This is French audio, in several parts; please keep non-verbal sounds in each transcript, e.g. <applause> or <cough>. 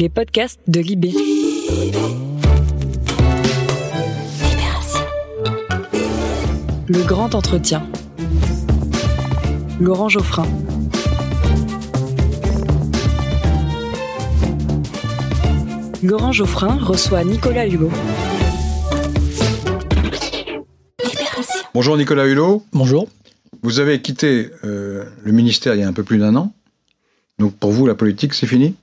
les podcasts de Libé. Le grand entretien. Laurent Geoffrin. Laurent Geoffrin reçoit Nicolas Hulot. Bonjour Nicolas Hulot. Bonjour. Vous avez quitté euh, le ministère il y a un peu plus d'un an. Donc pour vous, la politique, c'est fini?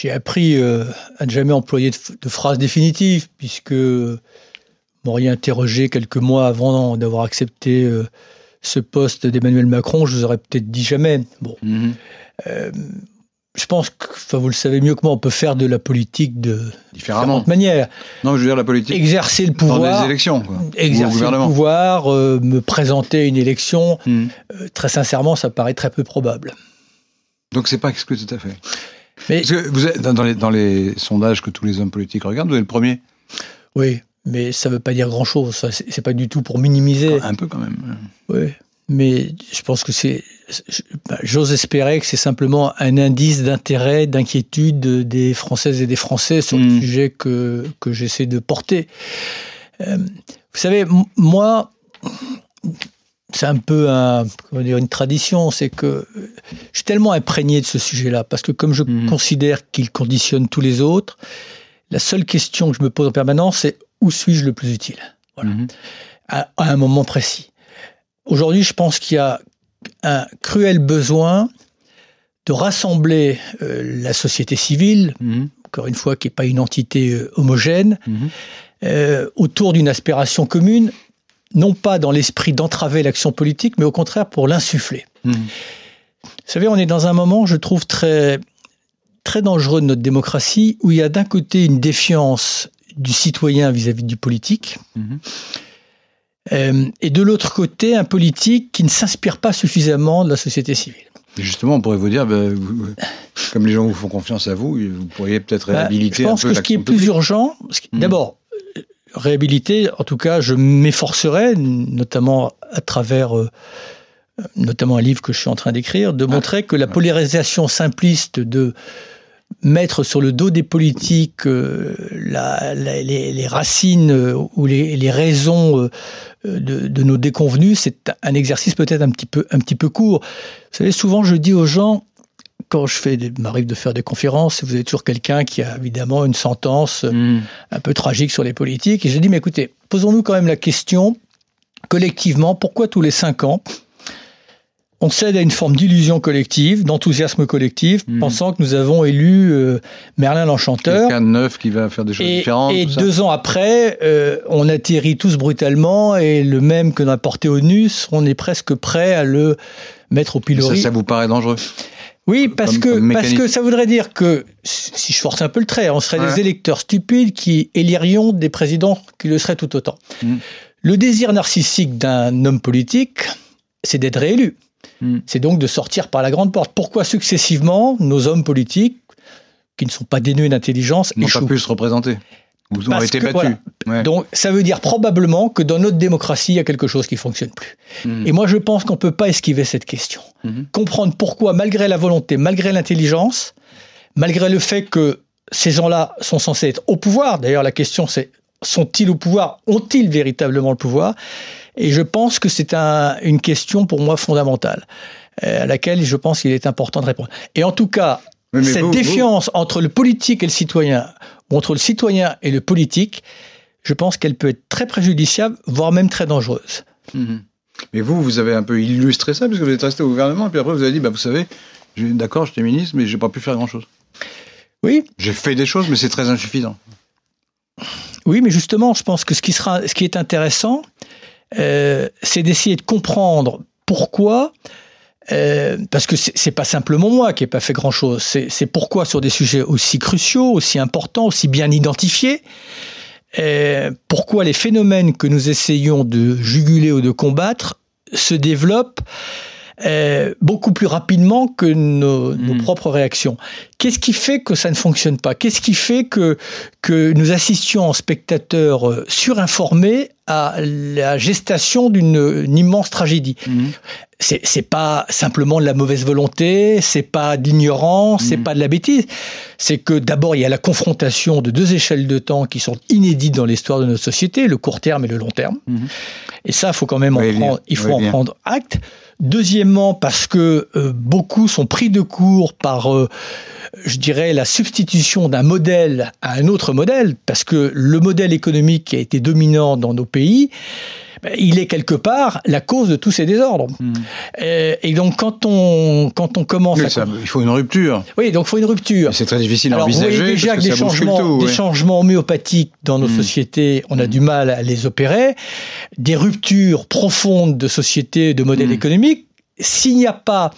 J'ai appris euh, à ne jamais employer de, de phrase définitive, puisque m'auriez interrogé quelques mois avant d'avoir accepté euh, ce poste d'Emmanuel Macron, je vous aurais peut-être dit jamais. Bon. Mhm. Euh, je pense que, enfin, vous le savez mieux que moi, on peut faire de la politique de différentes manières. Non, je veux dire la politique Exercer le dans pouvoir, les élections. Quoi. Exercer le pouvoir, euh, me présenter à une élection, euh, très sincèrement, ça paraît très peu probable. Donc c'est pas exclu tout à fait. Mais Parce que vous êtes dans les, dans les sondages que tous les hommes politiques regardent, vous êtes le premier. oui, mais ça ne veut pas dire grand-chose. C'est pas du tout pour minimiser. Un peu quand même. Oui, mais je pense que c'est. bah, J'ose espérer que c'est simplement un indice d'intérêt, d'inquiétude des Françaises et des Français sur le sujet que, que j'essaie de porter. Euh, vous savez, moi, c'est un peu un, comment dire, une tradition, c'est que je suis tellement imprégné de ce sujet-là, parce que comme je Mhm. considère qu'il conditionne tous les autres, la seule question que je me pose en permanence, c'est où suis-je le plus utile? Voilà Mhm. à, à un moment précis. Aujourd'hui, je pense qu'il y a un cruel besoin de rassembler euh, la société civile, Mhm. encore une fois, qui n'est pas une entité euh, homogène, euh, autour d'une aspiration commune, non pas dans l'esprit d'entraver l'action politique, mais au contraire pour l'insuffler. Mhm. Vous savez, on est dans un moment, je trouve, très, très dangereux de notre démocratie, où il y a d'un côté une défiance du citoyen vis-à-vis du politique, Mhm. euh, et de l'autre côté, un politique qui ne s'inspire pas suffisamment de la société civile. Et justement, on pourrait vous dire, ben, vous- comme les gens vous font confiance à vous, vous pourriez peut-être Bah, réhabiliter je un pense peu que ce qui est plus urgent, Mhm. d'abord, réhabiliter, en tout cas, je m'efforcerai, notamment à travers euh, notamment un livre que je suis en train d'écrire, de montrer que la polarisation simpliste de mettre sur le dos des politiques euh, la- la- les, les racines euh, ou les, les raisons euh, de, de nos déconvenus, c'est un exercice peut-être un petit peu un petit peu court. Vous savez, souvent je dis aux gens quand je fais, m'arrive de faire des conférences, vous avez toujours quelqu'un qui a évidemment une sentence euh, Mhm. un peu tragique sur les politiques. Et je dis, mais écoutez, posons-nous quand même la question, collectivement, pourquoi tous les cinq ans, on cède à une forme d'illusion collective, d'enthousiasme collectif, Mhm. pensant que nous avons élu euh, Merlin l'Enchanteur. Quelqu'un de neuf qui va faire des choses Et, différentes. et ça. deux ans après, euh, on atterrit tous brutalement et le même que l'on a porté au NUS, on est presque prêt à le mettre au ça, pilori. ça vous paraît dangereux? Oui, parce comme- que comme parce que ça voudrait dire que si je force un peu le trait, on serait Ouais. des électeurs stupides qui élirions des présidents qui le seraient tout autant. Mm. Le désir narcissique d'un homme politique, c'est d'être réélu. Mm. C'est donc de sortir par la grande porte. Pourquoi successivement nos hommes politiques, qui ne sont pas dénués d'intelligence, N'ont pas pu se représenter? Vous Parce été voilà. Ouais. Donc ça veut dire probablement que dans notre démocratie, il y a quelque chose qui fonctionne plus. Mhm. Et moi, je pense qu'on ne peut pas esquiver cette question. Mhm. Comprendre pourquoi, malgré la volonté, malgré l'intelligence, malgré le fait que ces gens-là sont censés être au pouvoir, d'ailleurs la question c'est, sont-ils au pouvoir? Ont-ils véritablement le pouvoir? Et je pense que c'est un- une question pour moi fondamentale, euh, à laquelle je pense qu'il est important de répondre. Et en tout cas, Oui, cette vous- vous- défiance entre le politique et le citoyen, entre le citoyen et le politique, je pense qu'elle peut être très préjudiciable, voire même très dangereuse. Mhm. Mais vous, vous avez un peu illustré ça, parce que vous êtes resté au gouvernement, et puis après vous avez dit, bah, vous savez, d'accord, j'étais ministre, mais j'ai pas pu faire grand-chose. Oui, J'ai fait des choses, mais c'est très insuffisant. Oui, mais justement, je pense que ce qui, sera, ce qui est intéressant, euh, c'est d'essayer de comprendre pourquoi, euh, parce que c'est pas simplement moi qui n'ai pas fait grand-chose, c'est pourquoi sur des sujets aussi cruciaux, aussi importants, aussi bien identifiés, euh, pourquoi les phénomènes que nous essayons de juguler ou de combattre se développent euh, beaucoup plus rapidement que nos, nos Mhm. propres réactions. Qu'est-ce qui fait que ça ne fonctionne pas? Qu'est-ce qui fait que, que nous assistions en spectateurs euh, surinformés à la gestation d'une une immense tragédie? Mhm. c'est pas simplement de la mauvaise volonté, c'est pas d'ignorance, c'est Mhm. pas de la bêtise. C'est que d'abord il y a la confrontation de deux échelles de temps qui sont inédites dans l'histoire de notre société, le court terme et le long terme. Mhm. Et ça, faut quand même en Oui, prendre, il faut Oui, en bien. prendre acte. Deuxièmement, parce que euh, beaucoup sont pris de court par, euh, je dirais, la substitution d'un modèle à un autre modèle, parce que le modèle économique a été dominant dans nos pays, il est quelque part la cause de tous ces désordres. Mhm. Euh, et donc, quand on, quand on commence Oui, à... ça- il faut une rupture. Oui, donc il faut une rupture. C'est très difficile à Alors, vous envisager. voyez déjà parce que que des changements, tout, des changements homéopathiques dans nos Mm. sociétés, on a Mm. du mal à les opérer. Des ruptures profondes de sociétés, de modèles économiques. S'il n'y a pas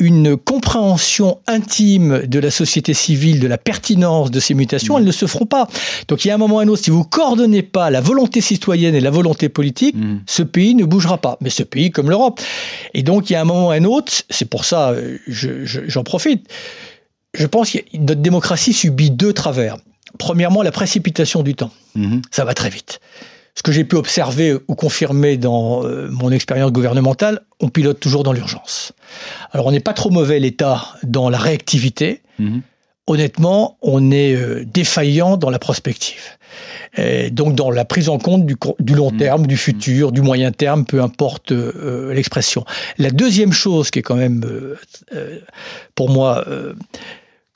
une compréhension intime de la société civile, de la pertinence de ces mutations, Mm. elles ne se feront pas. Donc il y a un moment ou un autre, si vous coordonnez pas la volonté citoyenne et la volonté politique, Mhm. ce pays ne bougera pas. Mais ce pays comme l'Europe. Et donc, il y a un moment ou un autre, c'est pour ça, euh, je- je- j'en profite, je pense que notre démocratie subit deux travers. Premièrement, la précipitation du temps. Mhm. Ça va très vite. Ce que j'ai pu observer ou confirmer dans euh, mon expérience gouvernementale, on pilote toujours dans l'urgence. Alors, on n'est pas trop mauvais, l'État, dans la réactivité. Mhm. Honnêtement, on est euh, défaillant dans la prospective. Et donc dans la prise en compte du, long Mhm. terme, du futur, du moyen terme, peu importe euh, l'expression. La deuxième chose qui est quand même euh, pour moi euh,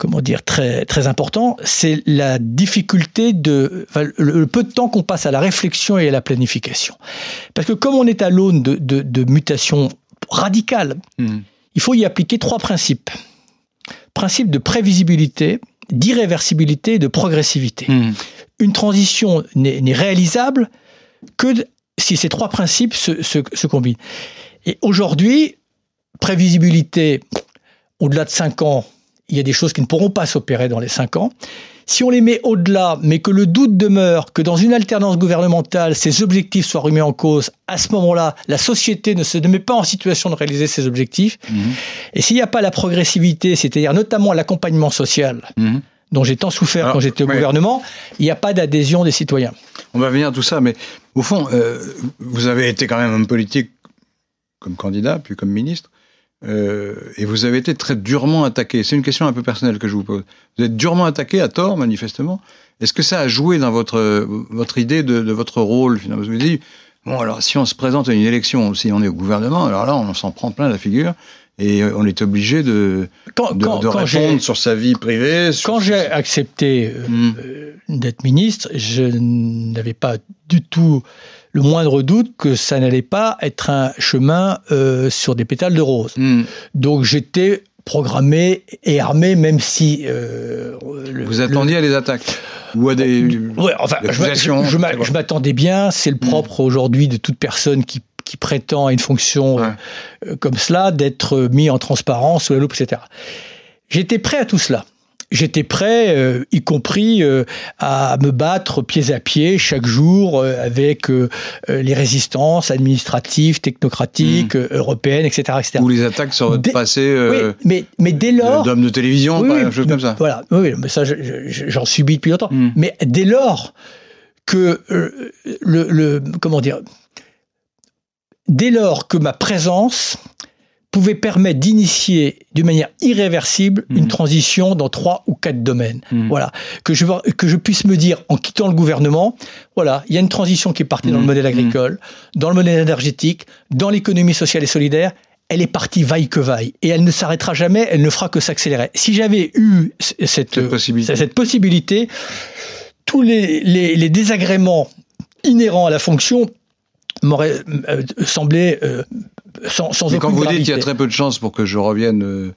comment dire très très important, c'est la difficulté de enfin, le, peu de temps qu'on passe à la réflexion et à la planification. Parce que comme on est à l'aune de, de, de mutations radicales, Mhm. il faut y appliquer trois principes. Principe de prévisibilité, d'irréversibilité et de progressivité. Mhm. Une transition n'est réalisable que si ces trois principes se, se- se combinent. Et aujourd'hui, prévisibilité, au-delà de 5 ans, il y a des choses qui ne pourront pas s'opérer dans les 5 ans. Si on les met au-delà, mais que le doute demeure, que dans une alternance gouvernementale, ces objectifs soient remis en cause, à ce moment-là, la société ne se met pas en situation de réaliser ces objectifs. Mhm. Et s'il n'y a pas la progressivité, c'est-à-dire notamment l'accompagnement social, Mhm. dont j'ai tant souffert Alors, quand j'étais au gouvernement, il n'y a pas d'adhésion des citoyens. On va venir à tout ça, mais au fond, euh, vous avez été quand même homme politique comme candidat, puis comme ministre, euh, et vous avez été très durement attaqué. C'est une question un peu personnelle que je vous pose. Vous êtes durement attaqué, à tort, manifestement. Est-ce que ça a joué dans votre, votre idée de, de votre rôle, finalement? Vous vous dites, bon, alors, si on se présente à une élection, si on est au gouvernement, alors là, on s'en prend plein la figure, et euh, on est obligé de, Quand, de, quand- de quand répondre sur sa vie privée. sur- quand j'ai accepté euh, euh, d'être ministre, je n'avais pas du tout le moindre doute que ça n'allait pas être un chemin euh, sur des pétales de rose. Mhm. Donc j'étais programmé et armé, même si... euh, le- Vous le- attendiez à des attaques Ou à des... Ouais, enfin, des je m'attendais bien. C'est le Mm. propre aujourd'hui de toute personne qui, qui prétend à une fonction Ouais. euh, comme cela, d'être mis en transparence sous la loupe, etc. J'étais prêt à tout cela. J'étais prêt, euh, y compris euh, à me battre pieds à pied chaque jour euh, avec euh, euh, les résistances administratives, technocratiques, euh, européennes, etc., etc. Ou les attaques sur votre Dès- passé oui, euh, mais, mais dès lors, d'homme de télévision, oui, par oui, chose comme ça. Voilà, oui, mais ça, je- je- j'en subis depuis longtemps. Mm. Mais dès lors que le, le- comment dire, dès lors que ma présence pouvait permettre d'initier d'une manière irréversible Mhm. une transition dans trois ou quatre domaines. Mhm. Voilà, que je que je puisse me dire en quittant le gouvernement, voilà, il y a une transition qui est partie dans le Mhm. modèle Mhm. agricole, dans le modèle énergétique, dans l'économie sociale et solidaire. Elle est partie vaille que vaille et elle ne s'arrêtera jamais, elle ne fera que s'accélérer. Si j'avais eu cette, Cette possibilité. cette possibilité, tous les, les- les désagréments inhérents à la fonction m'auraient euh, semblé euh, sans, sans Mais aucune quand vous dites qu'il y a très peu de chances pour que je revienne euh,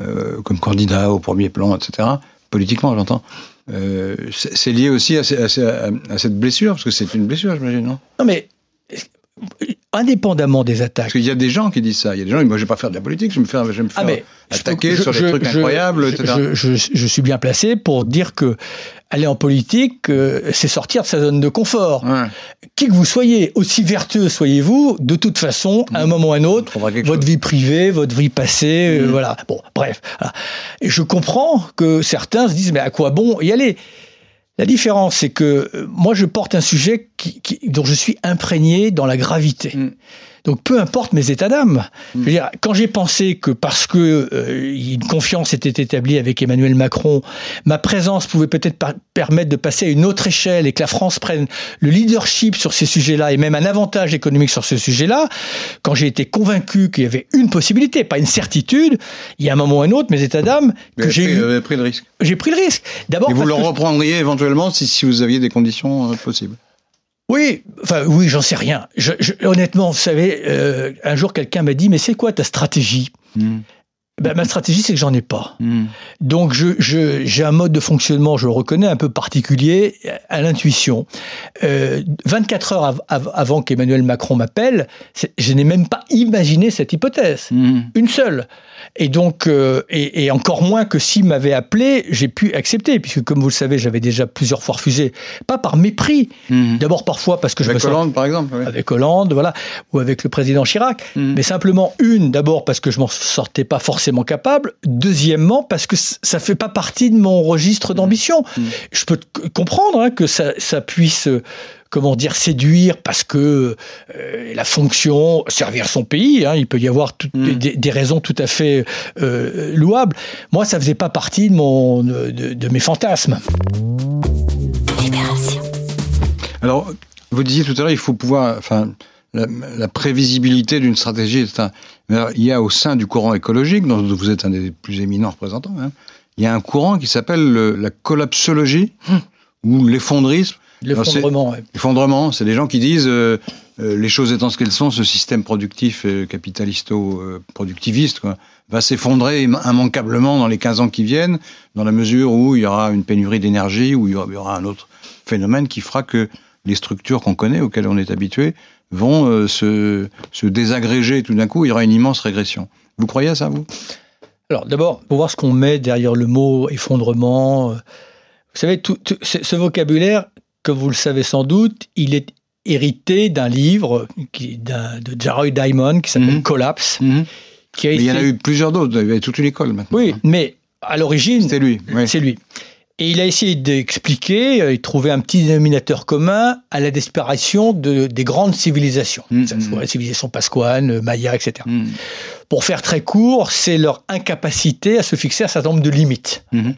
euh, comme candidat au premier plan, etc., politiquement, j'entends, euh, c'est lié aussi à- à cette blessure, parce que c'est une blessure, j'imagine, non? Non mais indépendamment des attaques, Parce qu'il y a des gens qui disent ça. Il y a des gens qui disent, moi, je vais pas faire de la politique, je vais me faire, je vais me faire Ah, mais attaquer je- sur des je- trucs je- incroyables, je, etc. Je, suis bien placé pour dire que aller en politique, euh, c'est sortir de sa zone de confort. Ouais, Qui que vous soyez, aussi vertueux soyez-vous, de toute façon, à un moment ou à un autre, votre chose. vie privée, votre vie passée, euh, Mhm. voilà. Bon, bref. voilà. Et je comprends que certains se disent, mais à quoi bon y aller? La différence, c'est que euh, moi, je porte un sujet dont je suis imprégné dans la gravité. Mhm. Donc peu importe mes états d'âme. Je veux dire, quand j'ai pensé que parce que euh, une confiance était établie avec Emmanuel Macron, ma présence pouvait peut-être permettre de passer à une autre échelle et que la France prenne le leadership sur ces sujets-là et même un avantage économique sur ce sujet-là, quand j'ai été convaincu qu'il y avait une possibilité, pas une certitude, il y a un moment ou un autre, mes états d'âme, que j'ai eu... pris le risque. J'ai pris le risque. D'abord. Et vous le reprendriez éventuellement si, si vous aviez des conditions euh, possibles. Oui, enfin oui, j'en sais rien. Honnêtement, vous savez, euh, un jour quelqu'un m'a dit, mais c'est quoi ta stratégie? Hmm. Ben, Ma stratégie, c'est que j'en ai pas. Hmm. Donc j'ai je, un mode de fonctionnement, je le reconnais, un peu particulier, à l'intuition. Euh, 24 heures avant qu'Emmanuel Macron m'appelle, je n'ai même pas imaginé cette hypothèse. Hmm. Une seule. Et donc, euh, et, encore moins que s'il m'avait appelé, j'ai pu accepter, puisque comme vous le savez, j'avais déjà plusieurs fois refusé, pas par mépris, mhm. d'abord parfois parce que avec je me Hollande, par exemple, avec Hollande, voilà, ou avec le président Chirac, mais simplement une, d'abord parce que je m'en sortais pas forcément capable, deuxièmement parce que ça fait pas partie de mon registre d'ambition. Mhm. Je peux comprendre hein, que ça, ça puisse comment dire, séduire parce que euh, la fonction, servir son pays, hein, il peut y avoir mm. des, raisons tout à fait euh, louables. Moi, ça faisait pas partie de, mon, de, mes fantasmes. Alors, vous disiez tout à l'heure, il faut pouvoir, enfin, la, prévisibilité d'une stratégie. il y a au sein du courant écologique, dont vous êtes un des plus éminents représentants, hein, il y a un courant qui s'appelle la collapsologie hum. ou l'effondrisme. L'effondrement, L'effondrement, c'est des gens qui disent euh, euh, les choses étant ce qu'elles sont, ce système productif euh, capitalisto-productiviste va s'effondrer immanquablement dans les 15 ans qui viennent, dans la mesure où il y aura une pénurie d'énergie, où il y aura un autre phénomène qui fera que les structures qu'on connaît, auxquelles on est habitué, vont se, se désagréger tout d'un coup, il y aura une immense régression. Vous croyez à ça, vous? Alors d'abord, pour voir ce qu'on met derrière le mot effondrement, vous savez, tout, ce vocabulaire, comme vous le savez sans doute, il est hérité d'un livre qui, de Jaroy Diamond qui s'appelle mhm. Collapse. Mhm. Qui a il y en a eu plusieurs d'autres, il y a toute une école maintenant. Oui, mais à l'origine, c'est lui. C'est lui. Et il a essayé d'expliquer et trouver un petit dénominateur commun à la disparition de, des grandes civilisations. Mm La civilisation pasquane, Maya, etc. Mm. Pour faire très court, c'est leur incapacité à se fixer un certain nombre de limites. Mm-hmm.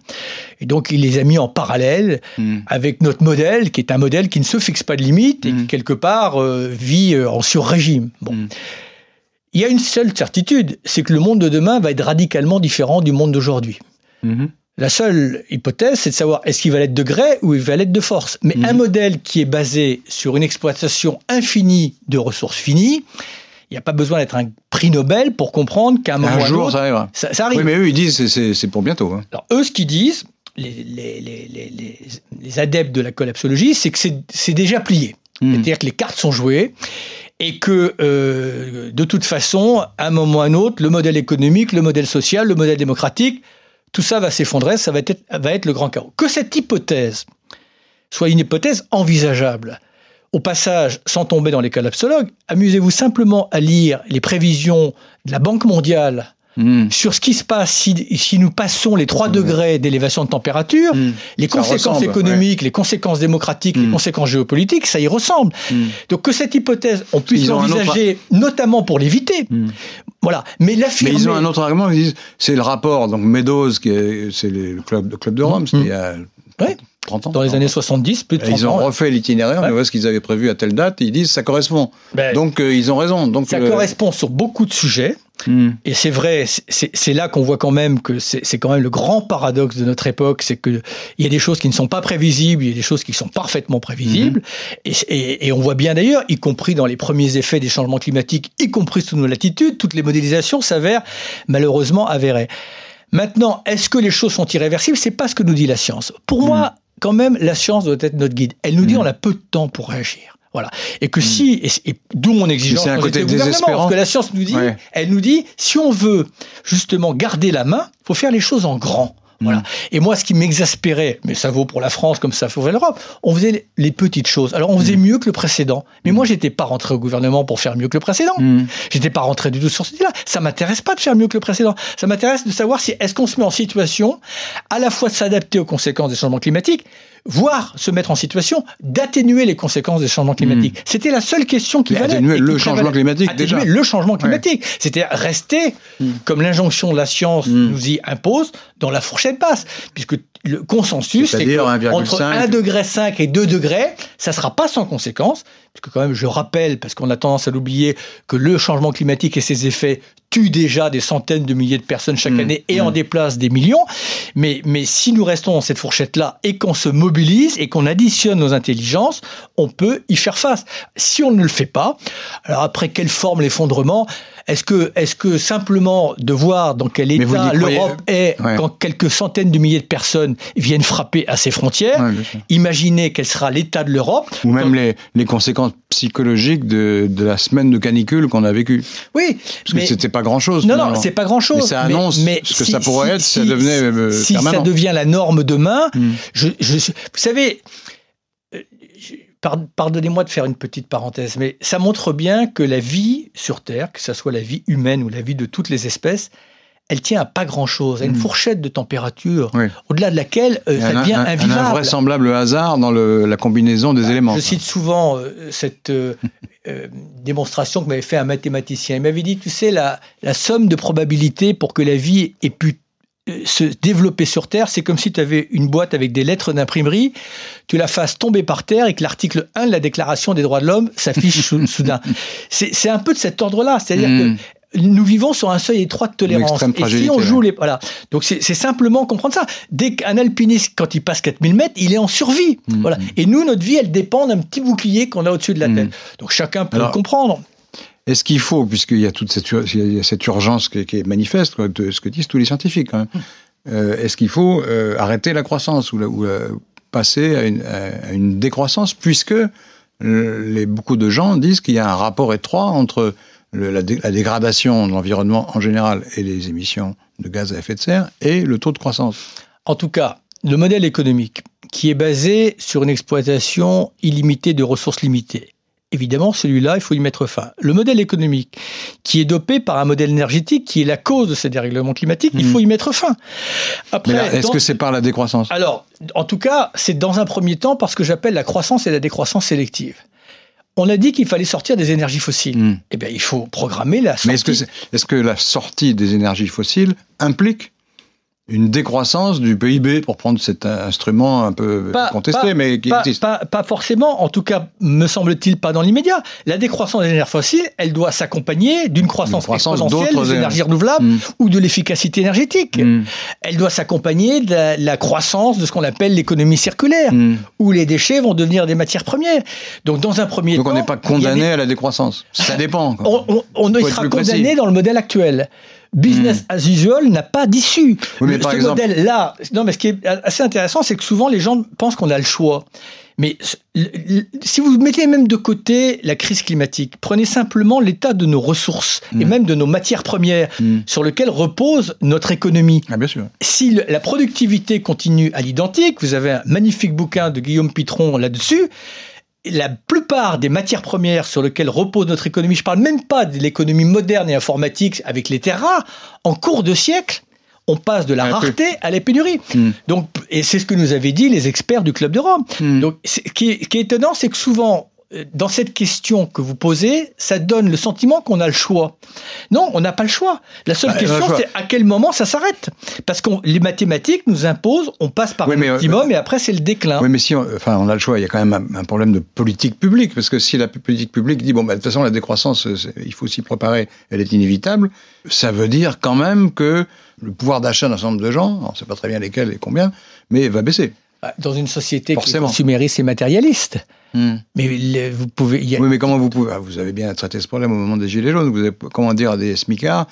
Et donc, il les a mis en parallèle avec notre modèle, qui est un modèle qui ne se fixe pas de limites et qui, quelque part, euh, vit euh, en sur-régime. Bon. Il y a une seule certitude, c'est que le monde de demain va être radicalement différent du monde d'aujourd'hui. La seule hypothèse, c'est de savoir est-ce qu'il va l'être de gré ou il va l'être de force. Mais un mhm. modèle qui est basé sur une exploitation infinie de ressources finies, il n'y a pas besoin d'être un prix Nobel pour comprendre qu'à un moment un jour, ça, arrivera. Ça, arrive. Oui, mais eux, ils disent c'est c'est pour bientôt. Hein. Alors, eux, ce qu'ils disent, les, les, les, les, adeptes de la collapsologie, c'est que c'est déjà plié. Mhm. C'est-à-dire que les cartes sont jouées et que euh, de toute façon, à un moment ou à un autre, le modèle économique, le modèle social, le modèle démocratique tout ça va s'effondrer, ça va être, va être le grand chaos. Que cette hypothèse soit une hypothèse envisageable, au passage, sans tomber dans les collapsologues, amusez-vous simplement à lire les prévisions de la Banque mondiale hmm. sur ce qui se passe si, nous passons les 3 hmm. degrés d'élévation de température, hmm. les conséquences économiques, les conséquences démocratiques, les conséquences géopolitiques, ça y ressemble. Donc que cette hypothèse, on puisse l'envisager, notamment pour l'éviter. Voilà. Mais Mais ils ont un autre argument, ils disent c'est le rapport, donc Meadows, c'est le club, le club de Rome, il a 30 ans. Dans les années 70, plus de 30 Ils ont refait l'itinéraire, on voit ce qu'ils avaient prévu à telle date, et ils disent ça correspond. Ben, donc euh, ils ont raison. Donc, ça correspond sur beaucoup de sujets. Hmm. Et c'est vrai, c'est là qu'on voit quand même que c'est quand même le grand paradoxe de notre époque, c'est qu'il y a des choses qui ne sont pas prévisibles, il y a des choses qui sont parfaitement prévisibles. Hmm. Et, et, on voit bien d'ailleurs, y compris dans les premiers effets des changements climatiques, y compris sous nos latitudes, toutes les modélisations s'avèrent malheureusement avérées. Maintenant, est-ce que les choses sont irréversibles? C'est pas ce que nous dit la science. Pour moi, hmm. quand même, la science doit être notre guide. Elle nous dit on a peu de temps pour réagir. Voilà. Et que hmm. si, et, d'où mon exigence, c'est un côté désespérant. Parce que la science nous dit, elle nous dit, si on veut justement garder la main, faut faire les choses en grand. Voilà. Mm. Et moi, ce qui m'exaspérait, mais ça vaut pour la France comme ça vaut pour l'Europe, on faisait les- petites choses. Alors, on faisait mieux que le précédent. Mais moi, j'étais pas rentré au gouvernement pour faire mieux que le précédent. Mm. J'étais pas rentré du tout sur ce là Ça m'intéresse pas de faire mieux que le précédent. Ça m'intéresse de savoir si est-ce qu'on se met en situation à la fois de s'adapter aux conséquences des changements climatiques, voire se mettre en situation d'atténuer les conséquences des changements climatiques. C'était la seule question qui valait. atténuer le changement climatique, Atténuer déjà. le changement climatique. C'était rester, Mm. comme l'injonction de la science Mm. nous y impose, dans la fourchette basse. Puisque le consensus, c'est C'est-à-dire que 1,5. entre 1 degré 5 et 2 degrés, ça sera pas sans conséquence. Puisque quand même, je rappelle, parce qu'on a tendance à l'oublier, que le changement climatique et ses effets tuent déjà des centaines de milliers de personnes chaque Mm. année et en déplacent des millions. Mais, mais si nous restons dans cette fourchette-là et qu'on se mobilise et qu'on additionne nos intelligences, on peut y faire face. Si on ne le fait pas, alors après, quelle forme l'effondrement? Est-ce que, est que simplement de voir dans quel Mais état l'Europe est Ouais. quand quelques centaines de milliers de personnes viennent frapper à ses frontières Ouais. Imaginez quel sera l'état de l'Europe. Ou même les, les conséquences psychologiques de, de la semaine de canicule qu'on a vécue. Oui, Parce que mais c'était pas grand-chose. non, non, c'est pas grand-chose. Mais ça annonce ce que ça pourrait être si ça devenait, euh, si ça devient la norme demain. Mm. Je, je, vous savez, euh, pardonnez-moi de faire une petite parenthèse, mais ça montre bien que la vie sur Terre, que ce soit la vie humaine ou la vie de toutes les espèces, elle tient à pas grand-chose, à une Mm. fourchette de température, Oui. au-delà de laquelle euh, Il y a ça un, devient un- un invivable. invraisemblable hasard dans le- la combinaison des éléments. Je cite souvent euh, cette euh, <laughs> euh, démonstration que m'avait fait un mathématicien. Il m'avait dit, tu sais, la, la somme de probabilités pour que la vie ait pu se développer sur Terre, c'est comme si tu avais une boîte avec des lettres d'imprimerie, tu la fasses tomber par terre et que l'article 1 de la Déclaration des droits de l'homme s'affiche sou- <laughs> soudain. C'est un peu de cet ordre-là, c'est-à-dire Mm. que nous vivons sur un seuil étroit de tolérance. Et si on joue les voilà, donc c'est simplement comprendre ça. Dès qu'un alpiniste, quand il passe 4000 mètres, il est en survie. Mm, Voilà. mm. Et nous, notre vie, elle dépend d'un petit bouclier qu'on a au-dessus de la tête. Donc chacun peut Alors, le comprendre. Est-ce qu'il faut, puisqu'il y a toute cette, ur- il y a cette urgence qui est, qui est manifeste, quoi, de ce que disent tous les scientifiques, quand même, euh, est-ce qu'il faut euh, arrêter la croissance ou, la- ou, passer à une, à une décroissance, puisque les, beaucoup de gens disent qu'il y a un rapport étroit entre le- la, dé- la dégradation de l'environnement en général et les émissions de gaz à effet de serre et le taux de croissance En tout cas, le modèle économique qui est basé sur une exploitation illimitée de ressources limitées. Évidemment, celui-là, il faut y mettre fin. Le modèle économique qui est dopé par un modèle énergétique qui est la cause de ces dérèglements climatiques, il Mhm. faut y mettre fin. Après, est-ce dans- que c'est par la décroissance? Alors, en tout cas, c'est dans un premier temps parce que j'appelle la croissance et la décroissance sélective. On a dit qu'il fallait sortir des énergies fossiles. Hmm. Eh bien, il faut programmer la sortie. Mais est-ce que, c'est- est-ce que la sortie des énergies fossiles implique une décroissance du PIB, pour prendre cet instrument un peu Pas- contesté, pas- mais qui pas, existe pas- forcément, en tout cas, me semble-t-il, pas dans l'immédiat. La décroissance des énergies fossiles, elle doit s'accompagner d'une croissance, croissance exponentielle d'autres des énergies renouvelables Mm. ou de l'efficacité énergétique. Mm. Elle doit s'accompagner de la, la croissance de ce qu'on appelle l'économie circulaire, Mm. où les déchets vont devenir des matières premières. Donc, dans un premier Donc temps, on n'est pas des- condamné à la décroissance. Ça dépend. quoi. on, on- on être sera condamné dans le modèle actuel. Business as usual n'a pas d'issue. Oui, mais Le- par Ce exemple- modèle-là, non, mais ce qui est assez intéressant, c'est que souvent les gens pensent qu'on a le choix. Mais si vous mettez même de côté la crise climatique, prenez simplement l'état de nos ressources et Mm. même de nos matières premières Mm. sur lesquelles repose notre économie Ah, bien sûr. si le- la productivité continue à l'identique, vous avez un magnifique bouquin de Guillaume Pitron là-dessus, la plupart des matières premières sur lesquelles repose notre économie, je parle même pas de l'économie moderne et informatique avec les terres rares, en cours de siècle, on passe de la rareté à la pénurie. Mm. Donc, et c'est ce que nous avaient dit les experts du Club de Rome. Mm. Donc, ce qui est, qui est étonnant, c'est que souvent, dans cette question que vous posez, ça donne le sentiment qu'on a le choix. Non, on n'a pas le choix. La seule Bah, le question, c'est à quel moment ça s'arrête? Parce que les mathématiques nous imposent, on passe par Oui, mais, euh, l'optimum et après c'est le déclin. Oui, mais si on, enfin, on a le choix, il y a quand même un, un problème de politique publique, parce que si la politique publique dit, bon, bah, de toute façon, la décroissance, euh, il faut s'y préparer, elle est inévitable, ça veut dire quand même que le pouvoir d'achat d'un certain nombre de gens, on ne sait pas très bien lesquels et combien, mais va baisser. Dans une société qui est Forcément. consumériste et matérialiste. Mais le- vous pouvez. y a- Oui, mais comment vous pouvez ah, Vous avez bien traité ce problème au moment des Gilets jaunes. Vous avez, comment dire à des smicards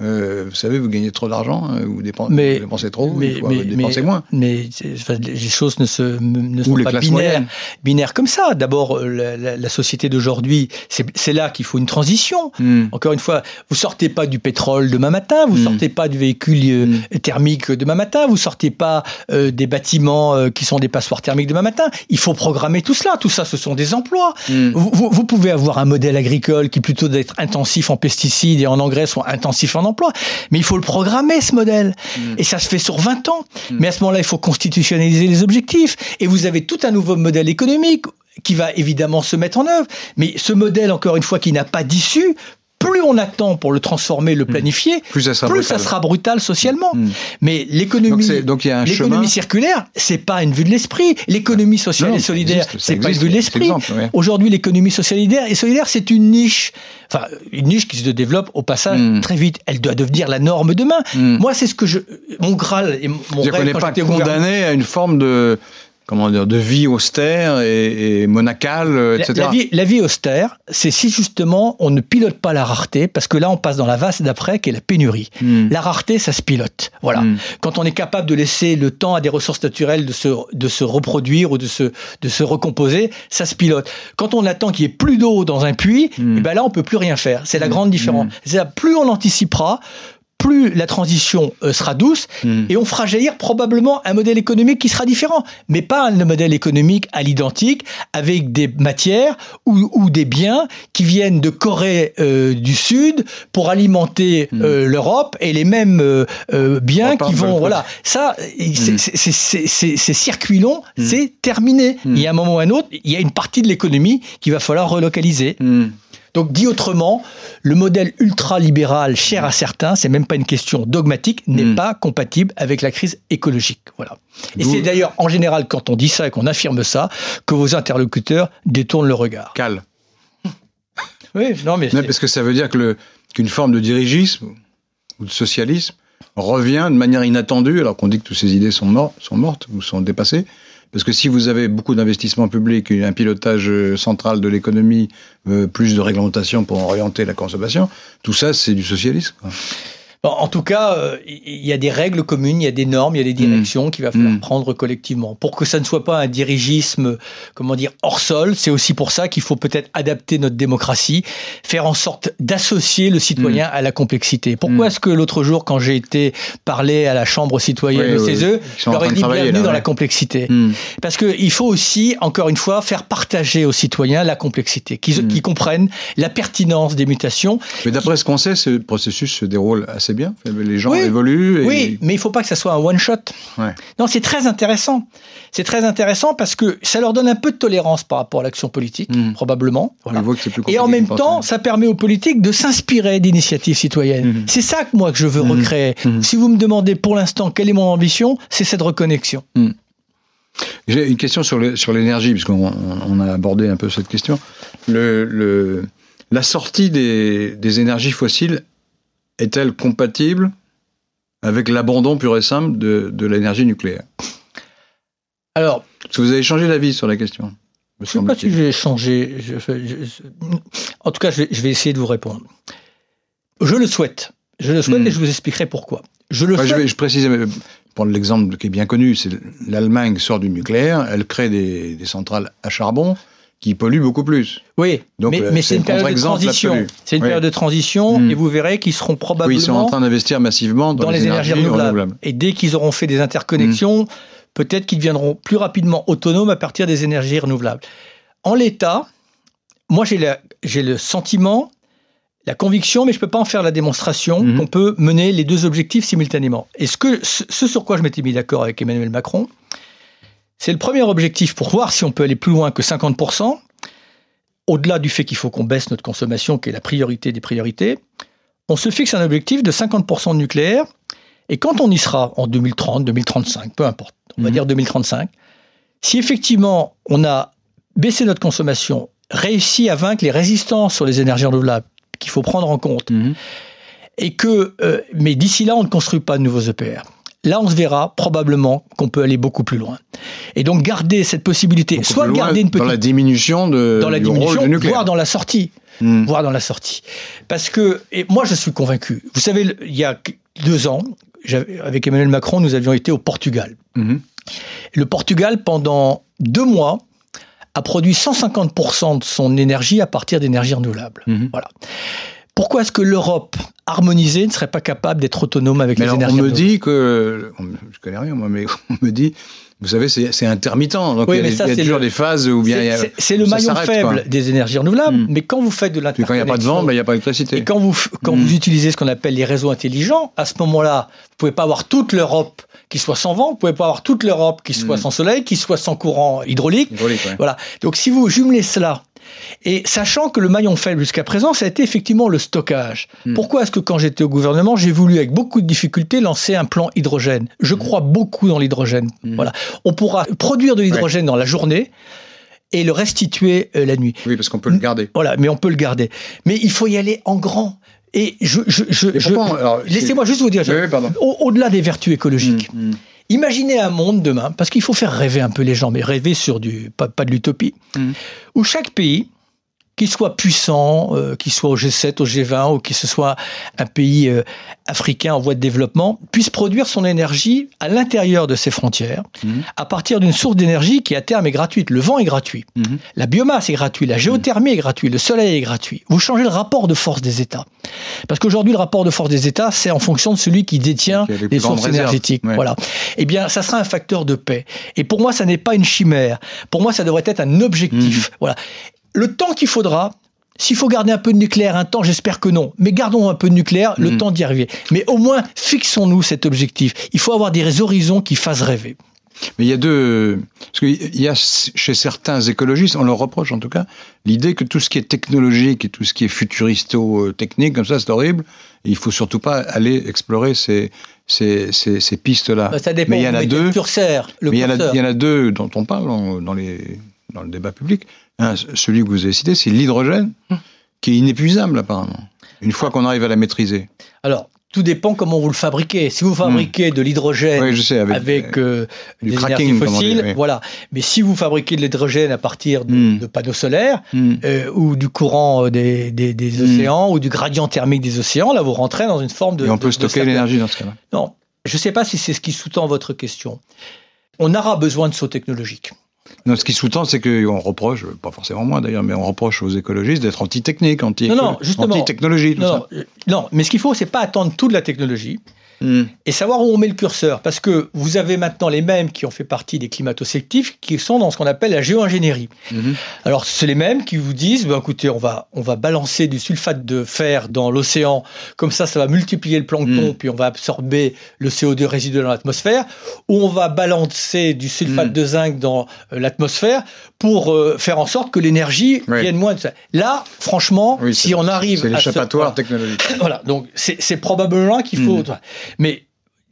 euh, vous savez, vous gagnez trop d'argent, euh, vous, dépensez, Mais- vous dépensez trop, mais- il faut mais- dépenser mais- moins. Mais enfin, les choses ne, se, ne sont pas binaires, binaires comme ça. D'abord, euh, la, la- la société d'aujourd'hui, c'est là qu'il faut une transition. Hmm. Encore une fois, vous sortez pas du pétrole demain matin, vous Mm. sortez pas du véhicule euh, Mm. thermique demain matin, vous sortez pas euh, des bâtiments euh, qui sont des passoires thermiques demain matin. Il faut programmer tout cela. Tout ça, ce sont des emplois. Hmm. Vous, vous- vous pouvez avoir un modèle agricole qui, plutôt d'être intensif en pesticides et en engrais, soit intensif en emploi. Mais il faut le programmer, ce modèle. Mm. Et ça se fait sur 20 ans. Mm. Mais à ce moment-là, il faut constitutionnaliser les objectifs. Et vous avez tout un nouveau modèle économique qui va évidemment se mettre en œuvre. Mais ce modèle, encore une fois, qui n'a pas d'issue, plus on attend pour le transformer, le planifier, Plus ça sera plus brutal. ça sera brutal socialement. Hmm. Mais l'économie... L'économie circulaire, c'est pas une vue de l'esprit. L'économie sociale Non, et solidaire, c'est pas une vue de l'esprit. ouais. Aujourd'hui, l'économie solidaire et solidaire, c'est une niche. Enfin, une niche qui se développe au passage Mm. très vite. Elle doit devenir la norme demain. Hmm. Moi, c'est ce que je, mon graal et mon rêve n'est quand pas condamné à une forme de, comment dire, de vie austère et, et monacale, euh, La, etc. la vie, la vie austère, c'est si justement on ne pilote pas la rareté, parce que là on passe dans la vase d'après qui est la pénurie. Hmm. La rareté, ça se pilote. Voilà. Hmm. Quand on est capable de laisser le temps à des ressources naturelles de se, de se reproduire ou de se, de se recomposer, ça se pilote. Quand on attend qu'il y ait plus d'eau dans un puits, Mm. eh ben là, on peut plus rien faire. C'est la grande différence. Plus on anticipera, plus la transition euh, sera douce Hmm. et on fera jaillir probablement un modèle économique qui sera différent, mais pas un modèle économique à l'identique avec des matières ou, ou des biens qui viennent de Corée euh, du Sud pour alimenter Mm. euh, l'Europe et les mêmes euh, biens qui vont voilà ça c'est- Mm. ces circuits longs Mm. c'est terminé Mm. il y a un moment ou un autre il y a une partie de l'économie qu'il va falloir relocaliser. Donc, dit autrement, le modèle ultralibéral cher à certains, c'est même pas une question dogmatique, n'est Mm. pas compatible avec la crise écologique. Voilà. Et c'est d'ailleurs en général quand on dit ça et qu'on affirme ça que vos interlocuteurs détournent le regard. Cale. <laughs> Oui, non mais Non, parce que ça veut dire que qu'une forme de dirigisme ou de socialisme revient de manière inattendue, alors qu'on dit que toutes ces idées sont, mortes, sont mortes ou sont dépassées. Parce que si vous avez beaucoup d'investissements publics, un pilotage euh, central de l'économie, euh, plus de réglementation pour orienter la consommation, tout ça, c'est du socialisme. En tout cas, euh, il y a des règles communes, il y a des normes, il y a des directions qu'il va falloir Mm. prendre collectivement. Pour que ça ne soit pas un dirigisme, comment dire, hors sol, c'est aussi pour ça qu'il faut peut-être adapter notre démocratie, faire en sorte d'associer le citoyen à la complexité. Pourquoi Mm. est-ce que l'autre jour, quand j'ai été parler à la Chambre citoyenne Oui, oui, CESE, ils je leur ai de dit bienvenue là, dans la complexité. Parce qu'il faut aussi, encore une fois, faire partager aux citoyens la complexité, qu'ils Mm. qu'ils comprennent la pertinence des mutations Mais d'après ce qu'on sait, ce processus se déroule assez bien. Les gens Oui, évoluent. Et... Oui, mais il faut pas que ça soit un one shot. Ouais. Non, c'est très intéressant. C'est très intéressant parce que ça leur donne un peu de tolérance par rapport à l'action politique, Mm. probablement. Voilà. On voit que c'est plus Et en même temps, ça permet aux politiques de s'inspirer d'initiatives citoyennes. Mhm. C'est ça que moi que je veux Mhm. recréer. Mhm. Si vous me demandez pour l'instant quelle est mon ambition, c'est cette reconnexion. J'ai une question sur le- sur l'énergie, puisqu'on on- on a abordé un peu cette question. Le, le- la sortie des, des énergies fossiles est-elle compatible avec l'abandon pur et simple de, de l'énergie nucléaire? Alors, Parce que vous avez changé d'avis sur la question. je ne sais pas si j'ai changé. Je- je- en tout cas, je vais, je vais essayer de vous répondre. Je le souhaite. Je le souhaite Mhm. et je vous expliquerai pourquoi. Je le Ouais, je, vais, précise, mais prendre l'exemple qui est bien connu, c'est l'Allemagne sort du nucléaire, elle crée des, des centrales à charbon qui polluent beaucoup plus. Oui, Donc, mais, euh, mais c'est une période de transition. C'est une Oui. période de transition et vous verrez qu'ils seront Oui, probablement ils sont en train d'investir massivement dans, dans les énergies renouvelables. Et dès qu'ils auront fait des interconnexions, peut-être qu'ils deviendront plus rapidement autonomes à partir des énergies renouvelables. En l'état, moi j'ai le sentiment, la conviction, mais je ne peux pas en faire la démonstration, Mhm. qu'on peut mener les deux objectifs simultanément. Et ce, que, ce sur quoi je m'étais mis d'accord avec Emmanuel Macron, c'est le premier objectif pour voir si on peut aller plus loin que 50%, au-delà du fait qu'il faut qu'on baisse notre consommation, qui est la priorité des priorités, on se fixe un objectif de 50% de nucléaire, et quand on y sera en 2030, 2035, peu importe, on va Mhm. dire 2035, si effectivement on a baissé notre consommation, réussi à vaincre les résistances sur les énergies renouvelables qu'il faut prendre en compte, Mhm. et que, euh, mais d'ici là, on ne construit pas de nouveaux EPR. Là, on se verra probablement qu'on peut aller beaucoup plus loin. Et donc garder cette possibilité, Beaucoup soit garder une petite dans la diminution de dans la rôle diminution, du nucléaire. voire dans la sortie, Hmm. voire dans la sortie. Parce que et moi je suis convaincu. Vous savez, il y a deux ans, avec Emmanuel Macron, nous avions été au Portugal. Mhm. Le Portugal, pendant deux mois, a produit 150% de son énergie à partir d'énergies renouvelables. Mhm. Voilà. Pourquoi est-ce que l'Europe harmonisée ne serait pas capable d'être autonome avec Mais les alors, on énergies me renouvelables dit que, on- je connais rien moi, mais <laughs> on me dit, vous savez, c'est intermittent. Donc Oui, il y a, ça, il y a c'est toujours le- des phases où bien C'est le maillon faible quoi. des énergies renouvelables, Mm. mais quand vous faites de Puis quand il n'y a pas de vent, l'interconnexion ben, il n'y a pas d'électricité. Et quand vous, quand Mm. vous utilisez ce qu'on appelle les réseaux intelligents, à ce moment-là, vous pouvez pas avoir toute l'Europe qui soit sans vent, vous pouvez pas avoir toute l'Europe qui soit Mm. sans soleil, qui soit sans courant hydraulique. Hydraulique, ouais. Voilà. Donc si vous jumelez cela, et sachant que le maillon faible jusqu'à présent, ça a été effectivement le stockage. Mm. Pourquoi est-ce que quand j'étais au gouvernement, j'ai voulu avec beaucoup de difficultés lancer un plan hydrogène? Je crois beaucoup dans l'hydrogène. Mm. Voilà. On pourra produire de l'hydrogène dans la journée et le restituer euh, la nuit. Oui, parce qu'on peut le garder. Voilà, mais on peut le garder. Mais il faut y aller en grand. Et je, laissez-moi juste vous dire, Oui, oui, au-delà des vertus écologiques. Imaginez un monde demain, parce qu'il faut faire rêver un peu les gens, mais rêver sur du pas, pas de l'utopie, Mm. où chaque pays, qu'il soit puissant, euh, qu'il soit au G7, au G20, ou qu'il se soit un pays euh, africain en voie de développement, puisse produire son énergie à l'intérieur de ses frontières, Mhm. à partir d'une source d'énergie qui à terme est gratuite. Le vent est gratuit. Mhm. La biomasse est gratuite, la géothermie est gratuite, le soleil est gratuit. Vous changez le rapport de force des États. Parce qu'aujourd'hui, le rapport de force des États, c'est en fonction de celui qui détient les sources énergétiques. Ouais. Voilà. Eh bien, ça sera un facteur de paix. Et pour moi, ça n'est pas une chimère. Pour moi, ça devrait être un objectif. Mhm. Voilà. Le temps qu'il faudra, s'il faut garder un peu de nucléaire un temps, j'espère que non. Mais gardons un peu de nucléaire, le Mhm. temps d'y arriver. Mais au moins, fixons-nous cet objectif. Il faut avoir des horizons qui fassent rêver. Mais il y a deux. Parce qu'il y a chez certains écologistes, on leur reproche en tout cas, l'idée que tout ce qui est technologique et tout ce qui est futuristo-technique, comme ça, c'est horrible. Et il faut surtout pas aller explorer ces, ces, ces, ces pistes-là. Bah, Ça dépend. Mais il y en a deux. Le curseur. Le Mais il y, en a, curseur. il y en a deux dont on parle dans, dans les, dans le débat public. Un, celui que vous avez cité, c'est l'hydrogène, Hum. qui est inépuisable apparemment. Une fois qu'on arrive à la maîtriser. Alors, tout dépend comment vous le fabriquez. Si vous fabriquez de l'hydrogène Oui. Avec, avec, euh, du des cracking, énergies dit, fossiles, oui. voilà. Mais si vous fabriquez de l'hydrogène à partir de, Mm. de panneaux solaires euh, ou du courant euh, des, des, des océans ou du gradient thermique des océans, là vous rentrez dans une forme de. Et on de- peut stocker l'énergie dans ce cas-là. Non, je ne sais pas si c'est ce qui sous-tend votre question. On aura besoin de sauts technologiques. Non, ce qui sous-tend, c'est qu'on reproche, pas forcément moi d'ailleurs, mais on reproche aux écologistes d'être anti-technique, anti- Non, non, justement. anti-technologie, tout Non, ça. non, euh, non, mais ce qu'il faut, c'est pas attendre toute la technologie. Hmm. et savoir où on met le curseur. Parce que vous avez maintenant les mêmes qui ont fait partie des climato-sceptiques qui sont dans ce qu'on appelle la géo-ingénierie. Mhm. Alors, c'est les mêmes qui vous disent, ben, écoutez, on va, on va balancer du sulfate de fer dans l'océan, comme ça, ça va multiplier le plancton, Mm. puis on va absorber le CO2 résiduel dans l'atmosphère, ou on va balancer du sulfate de zinc dans euh, l'atmosphère pour euh, faire en sorte que l'énergie Oui. vienne moins de ça. Là, franchement, Oui, si on arrive C'est ce- l'échappatoire <laughs> voilà. technologique. Voilà, donc c'est probablement là qu'il faut. Mais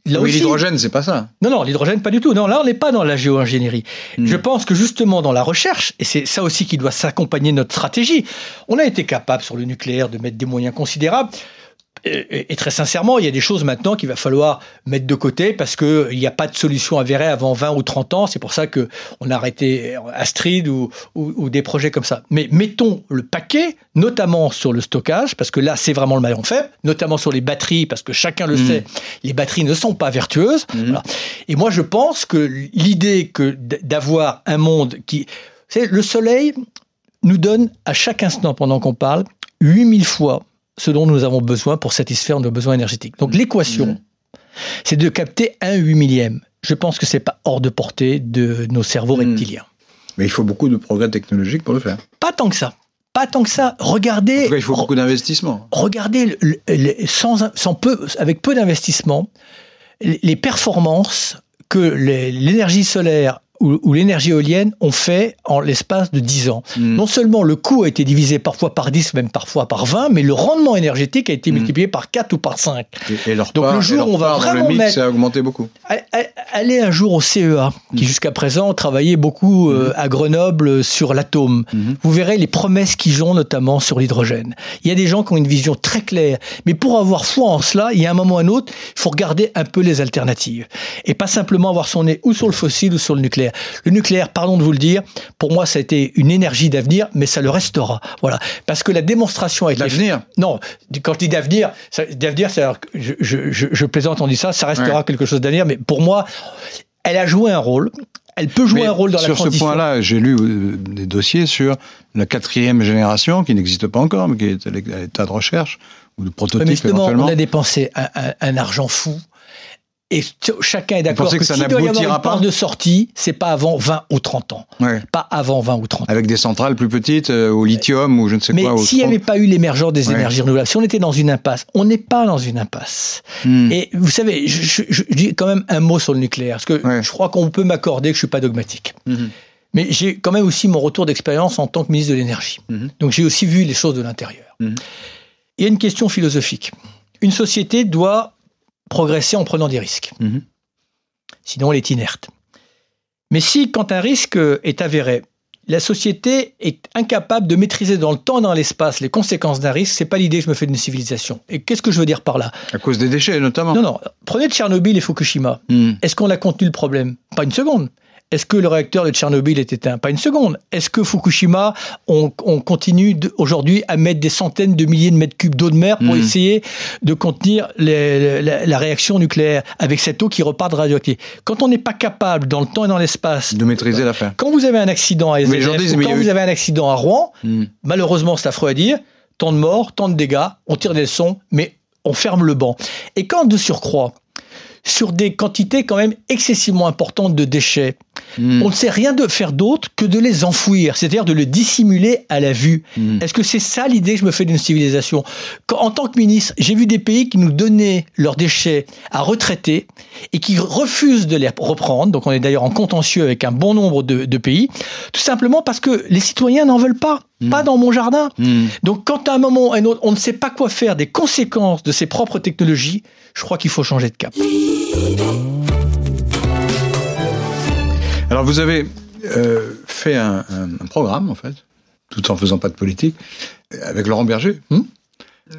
là oui, l'hydrogène, c'est pas ça. non, non, l'hydrogène, pas du tout. Non, là, on n'est pas dans la géo-ingénierie. Mm. Je pense que justement, dans la recherche, et c'est ça aussi qui doit s'accompagner de notre stratégie, on a été capable sur le nucléaire de mettre des moyens considérables. Et, et- très sincèrement, il y a des choses maintenant qu'il va falloir mettre de côté parce qu'il n'y a pas de solution avérée avant 20 ou 30 ans. C'est pour ça que on a arrêté Astrid ou, ou- ou des projets comme ça. Mais mettons le paquet, notamment sur le stockage, parce que là, c'est vraiment le maillon faible, notamment sur les batteries, parce que chacun le Mm. sait, les batteries ne sont pas vertueuses. Voilà. Et moi, je pense que l'idée que d'avoir un monde qui... C'est le soleil nous donne à chaque instant pendant qu'on parle 8000 fois ce dont nous avons besoin pour satisfaire nos besoins énergétiques. Donc l'équation, Mhm. c'est de capter un huit millième. Je pense que c'est pas hors de portée de nos cerveaux Mhm. reptiliens. Mais il faut beaucoup de progrès technologiques pour le faire. Pas tant que ça. Pas tant que ça. En Regardez, tout cas, il faut beaucoup d'investissement. regardez le- le- le- sans, sans peu, avec peu d'investissement, les performances que l'énergie solaire ou, ou l'énergie éolienne ont fait en l'espace de 10 ans. Hmm. Non seulement le coût a été divisé parfois par 10, même parfois par 20, mais le rendement énergétique a été Mm. multiplié par 4 ou par 5. Et, et leur Donc, part, le jour où on va vraiment mix mettre- a augmenté beaucoup. Allez un jour au CEA, qui Mm. jusqu'à présent travaillait beaucoup euh, à Grenoble sur l'atome. Vous verrez les promesses qu'ils ont, notamment sur l'hydrogène. Il y a des gens qui ont une vision très claire. Mais pour avoir foi en cela, il y a un moment ou un autre, il faut regarder un peu les alternatives. Et pas simplement avoir son nez ou sur le fossile ou sur le nucléaire. Le nucléaire, pardon de vous le dire, pour moi, ça a été une énergie d'avenir, mais ça le restera. Voilà. Parce que la démonstration avec L'avenir Non, quand je dis d'avenir, ça- d'avenir, c'est je, je, je, je plaisante, on dit ça, ça restera Ouais. quelque chose d'avenir, mais pour moi, elle a joué un rôle. Elle peut jouer Mais un rôle dans la sur ce transition. point-là, j'ai lu euh, des dossiers sur la quatrième génération, qui n'existe pas encore, mais qui est à l'é- à l'état de recherche, ou de prototype mais justement, éventuellement. on a dépensé un, un- un argent fou. Et chacun est d'accord que, que ça s'il doit y avoir une porte de sortie, c'est pas avant 20 ou 30 ans. Ouais. Pas avant 20 ou 30 ans. Avec des centrales plus petites, euh, au lithium ou je ne sais Mais quoi. au s'il n'y avait pas eu l'émergence des Ouais. énergies renouvelables, si on était dans une impasse, on n'est pas dans une impasse. Hmm. Et vous savez, je, je- je dis quand même un mot sur le nucléaire, parce que Ouais. je crois qu'on peut m'accorder que je suis pas dogmatique. Mhm. Mais j'ai quand même aussi mon retour d'expérience en tant que ministre de l'énergie. Mhm. Donc j'ai aussi vu les choses de l'intérieur. Il y a une question philosophique. Une société doit progresser en prenant des risques. Mhm. Sinon, elle est inerte. Mais si, quand un risque est avéré, la société est incapable de maîtriser dans le temps et dans l'espace les conséquences d'un risque, c'est pas l'idée que je me fais d'une civilisation. Et qu'est-ce que je veux dire par là? À cause des déchets, notamment. Non, non. Prenez Tchernobyl et Fukushima. Hmm. Est-ce qu'on a contenu le problème? Pas une seconde. Est-ce que le réacteur de Tchernobyl est éteint? Pas une seconde. Est-ce que Fukushima, on, on continue aujourd'hui à mettre des centaines de milliers de mètres cubes d'eau de mer pour Mhm. essayer de contenir les- la, la réaction nucléaire avec cette eau qui repart de radioactivité? Quand on n'est pas capable, dans le temps et dans l'espace, De maîtriser l'affaire. quand vous avez un accident à y quand vous avez un accident à Rouen, Hmm. malheureusement, c'est affreux à dire, tant de morts, tant de dégâts, on tire des leçons, mais on ferme le banc. Et quand de surcroît, sur des quantités quand même excessivement importantes de déchets, Hmm. on ne sait rien de faire d'autre que de les enfouir, c'est-à-dire de le dissimuler à la vue. Hmm. Est-ce que c'est ça l'idée que je me fais d'une civilisation? Quand, En tant que ministre, j'ai vu des pays qui nous donnaient leurs déchets à retraiter et qui refusent de les reprendre. Donc on est d'ailleurs en contentieux avec un bon nombre de, de pays, tout simplement parce que les citoyens n'en veulent pas, pas dans mon jardin. Hmm. Donc quand à un moment ou à un autre, on ne sait pas quoi faire des conséquences de ces propres technologies, je crois qu'il faut changer de cap. Alors vous avez euh, fait un, un- un programme, en fait, tout en faisant pas de politique, avec Laurent Berger. Hmm?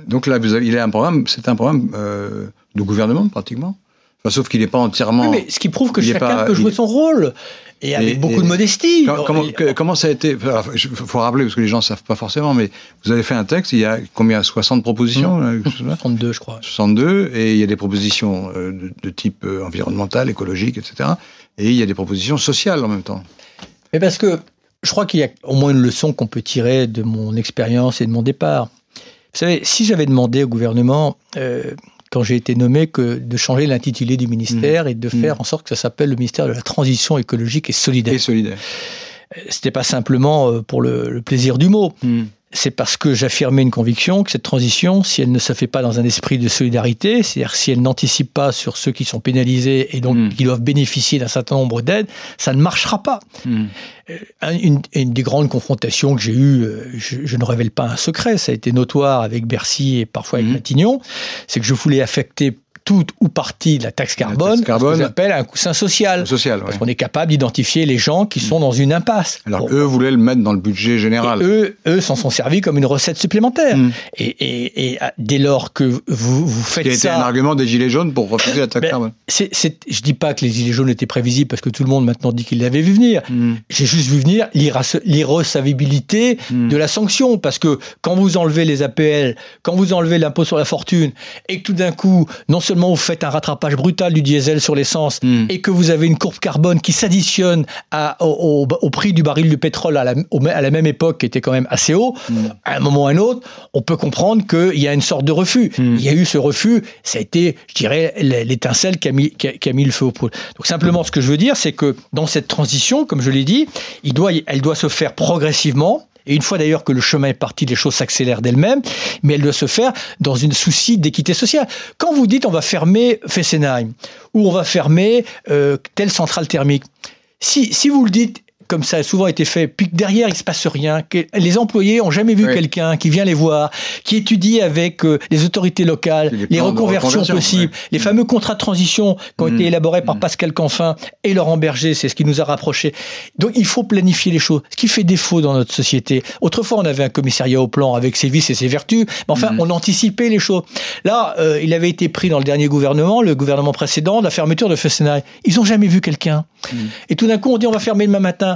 Donc là, vous avez- il a un programme, c'est un programme euh, de gouvernement, pratiquement. Enfin, sauf qu'il n'est pas entièrement... Oui, mais ce qui prouve que chacun pas- peut jouer il- son rôle et avec Et- beaucoup et- de modestie. Com- Comment, Et- que- comment ça a été Il faut rappeler, parce que les gens ne savent pas forcément, mais vous avez fait un texte, il y a combien? 60 propositions quelque chose là 32, je crois. 62, et il y a des propositions euh, de, de type euh, environnemental, écologique, etc. Et il y a des propositions sociales en même temps. Mais parce que je crois qu'il y a au moins une leçon qu'on peut tirer de mon expérience et de mon départ. Vous savez, si j'avais demandé au gouvernement, euh, quand j'ai été nommé, que de changer l'intitulé du ministère et de Mmh. faire en sorte que ça s'appelle le ministère de la transition écologique et solidaire, Et solidaire. c'était pas simplement euh, pour le, le plaisir du mot. C'est parce que j'affirmais une conviction que cette transition, si elle ne se fait pas dans un esprit de solidarité, c'est-à-dire si elle n'anticipe pas sur ceux qui sont pénalisés et donc Mm. qui doivent bénéficier d'un certain nombre d'aides, ça ne marchera pas. Hmm. Un- Une, une des grandes confrontations que j'ai eues, euh, je, je ne révèle pas un secret, ça a été notoire avec Bercy et parfois avec Mhm. Matignon, c'est que je voulais affecter toute ou partie de la taxe carbone, carbone. ce que j'appelle un coussin social. Social, ouais. Parce qu'on est capable d'identifier les gens qui sont dans une impasse. Alors Bon. eux voulaient le mettre dans le budget général. Et eux, eux s'en sont servis comme une recette supplémentaire. Hmm. Et, et- et, ah, dès lors que vous, vous faites qui a été un ça, argument des Gilets jaunes pour refuser la taxe Ben, carbone. c'est, c'est- je dis pas que les gilets jaunes étaient prévisibles parce que tout le monde maintenant dit qu'il l'avait vu venir. Hmm. J'ai juste vu venir l'irrecevabilité Hmm. de la sanction parce que quand vous enlevez les APL, quand vous enlevez l'impôt sur la fortune et que tout d'un coup, non seulement vous faites un rattrapage brutal du diesel sur l'essence Hmm. et que vous avez une courbe carbone qui s'additionne au, au- au prix du baril de pétrole à la, au- à la même époque qui était quand même assez haut, Hmm. à un moment ou à un autre, on peut comprendre qu'il y a une sorte de refus. Hmm. Il y a eu ce refus, ça a été, je dirais, l'étincelle qui a mis, qui a, qui a mis le feu au poudre. Donc simplement, ce que je veux dire, c'est que dans cette transition, comme je l'ai dit, il doit, elle doit se faire progressivement. Et une fois d'ailleurs que le chemin est parti, les choses s'accélèrent d'elles-mêmes, mais elle doit se faire dans une souci d'équité sociale. Quand vous dites on va fermer Fessenheim ou on va fermer euh, telle centrale thermique, si, si vous le dites comme ça a souvent été fait, puis que derrière il se passe rien, que les employés ont jamais vu Oui. quelqu'un qui vient les voir, qui étudie avec euh, les autorités locales Les reconversions reconversion, possibles, ouais. les fameux contrats de transition qui ont Mm. été élaborés par Mm. Pascal Canfin et Laurent Berger, c'est ce qui nous a rapprochés. Donc il faut planifier les choses, ce qui fait défaut dans notre société. Autrefois, on avait un commissariat au plan avec ses vices et ses vertus, mais enfin, Mm. on anticipait les choses. Là, euh, il avait été pris dans le dernier gouvernement, le gouvernement précédent, la fermeture de Fessenheim. Ils ont jamais vu quelqu'un. Et tout d'un coup, on dit on va fermer demain matin.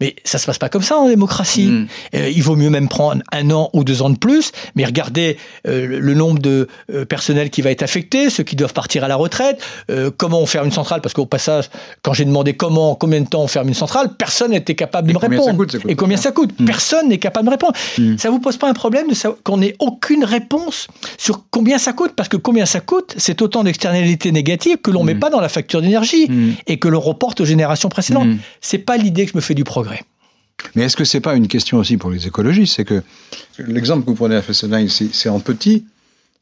Mais ça se passe pas comme ça en démocratie. Mm. Euh, il vaut mieux même prendre un an ou deux ans de plus, mais regardez euh, le- nombre de euh, personnel qui va être affecté, ceux qui doivent partir à la retraite, euh, comment on ferme une centrale, parce qu'au passage, quand j'ai demandé comment, combien de temps on ferme une centrale, personne n'était capable de me ça répondre. coûte, ça coûte Et combien ça coûte? Mm. Personne n'est capable de me répondre. Mm. Ça vous pose pas un problème de qu'on n'ait aucune réponse sur combien ça coûte? Parce que combien ça coûte, c'est autant d'externalités négatives que l'on Mm. met pas dans la facture d'énergie et que l'on reporte aux générations précédentes. C'est pas l'idée que je me fais du progrès. Mais est-ce que c'est pas une question aussi pour les écologistes C'est que l'exemple que vous prenez à Fessenheim, c'est en petit.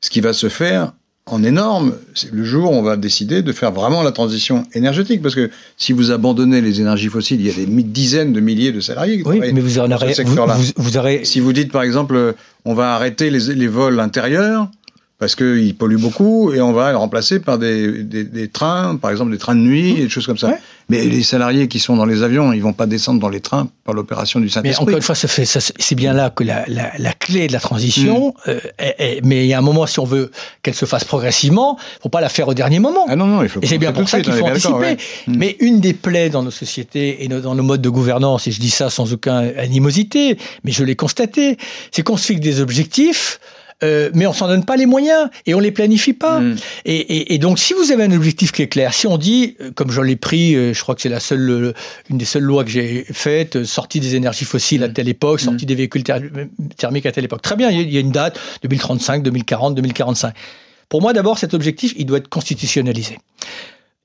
Ce qui va se faire en énorme, c'est le jour où on va décider de faire vraiment la transition énergétique. Parce que si vous abandonnez les énergies fossiles, il y a des dizaines de milliers de salariés qui Oui, mais vous en aurez, vous, Si vous dites par exemple, on va arrêter les, les vols intérieurs parce qu'ils polluent beaucoup et on va les remplacer par des, des, des trains, par exemple des trains de nuit et des choses comme ça. Ouais. Mais les salariés qui sont dans les avions, ils vont pas descendre dans les trains par l'opération du Mais Saint-Esprit. encore une fois, ça fait, ça, c'est bien là que la, la, la clé de la transition. Mm. euh, est- est- mais il y a un moment, si on veut qu'elle se fasse progressivement, faut pas la faire au dernier moment. Ah non, non, il faut Et c'est bien pour ça qu'il faut anticiper. ouais. Mm. Mais une des plaies dans nos sociétés et dans nos modes de gouvernance, et je dis ça sans aucune animosité, mais je l'ai constaté, c'est qu'on se fixe des objectifs. Euh, mais on s'en donne pas les moyens et on les planifie pas. Mm. Et, et- et donc, si vous avez un objectif qui est clair, si on dit, euh, comme je l'ai pris, euh, je crois que c'est la seule, une des seules lois que j'ai faites, sortie des énergies fossiles à Mm. telle époque, Mm. sortie des véhicules ther- thermiques à telle époque. Très bien, il y a- une date, 2035, 2040, 2045. Pour moi, d'abord, cet objectif, il doit être constitutionnalisé.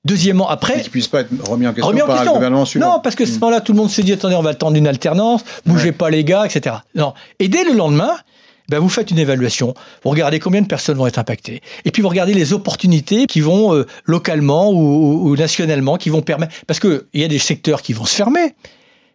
Deuxièmement, après, qui puisse pas être remis en question remis en par question. le gouvernement suivant. Non, parce que à ce moment-là, tout le monde se dit attendez, on va attendre une alternance, bougez Ouais. pas les gars, etc. Non. Et dès le lendemain, ben vous faites une évaluation, vous regardez combien de personnes vont être impactées, et puis vous regardez les opportunités qui vont euh, localement ou, ou- ou nationalement, qui vont permettre, parce que il y a des secteurs qui vont se fermer.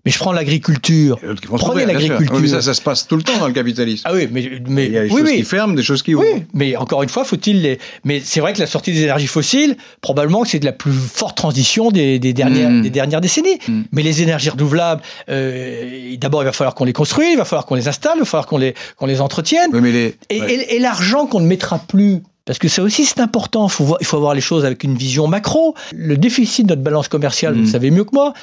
Mais je prends l'agriculture. Prenez l'agriculture. Oui, ça, ça se passe tout le temps dans le capitalisme. Ah oui, mais, mais il y a des oui, choses oui. qui ferment, des choses qui ouvrent. Oui, mais encore une fois, faut-il les. Mais c'est vrai que la sortie des énergies fossiles, probablement que c'est de la plus forte transition des, des dernières, Mm. des dernières décennies. Mm. Mais les énergies renouvelables, euh, d'abord, il va falloir qu'on les construise, il va falloir qu'on les installe, il va falloir qu'on les, qu'on les entretienne. Oui, mais les, Et, ouais. et- et l'argent qu'on ne mettra plus. Parce que ça aussi c'est important, faut voir- il faut voir les choses avec une vision macro. Le déficit de notre balance commerciale, vous Mm. le savez mieux que moi,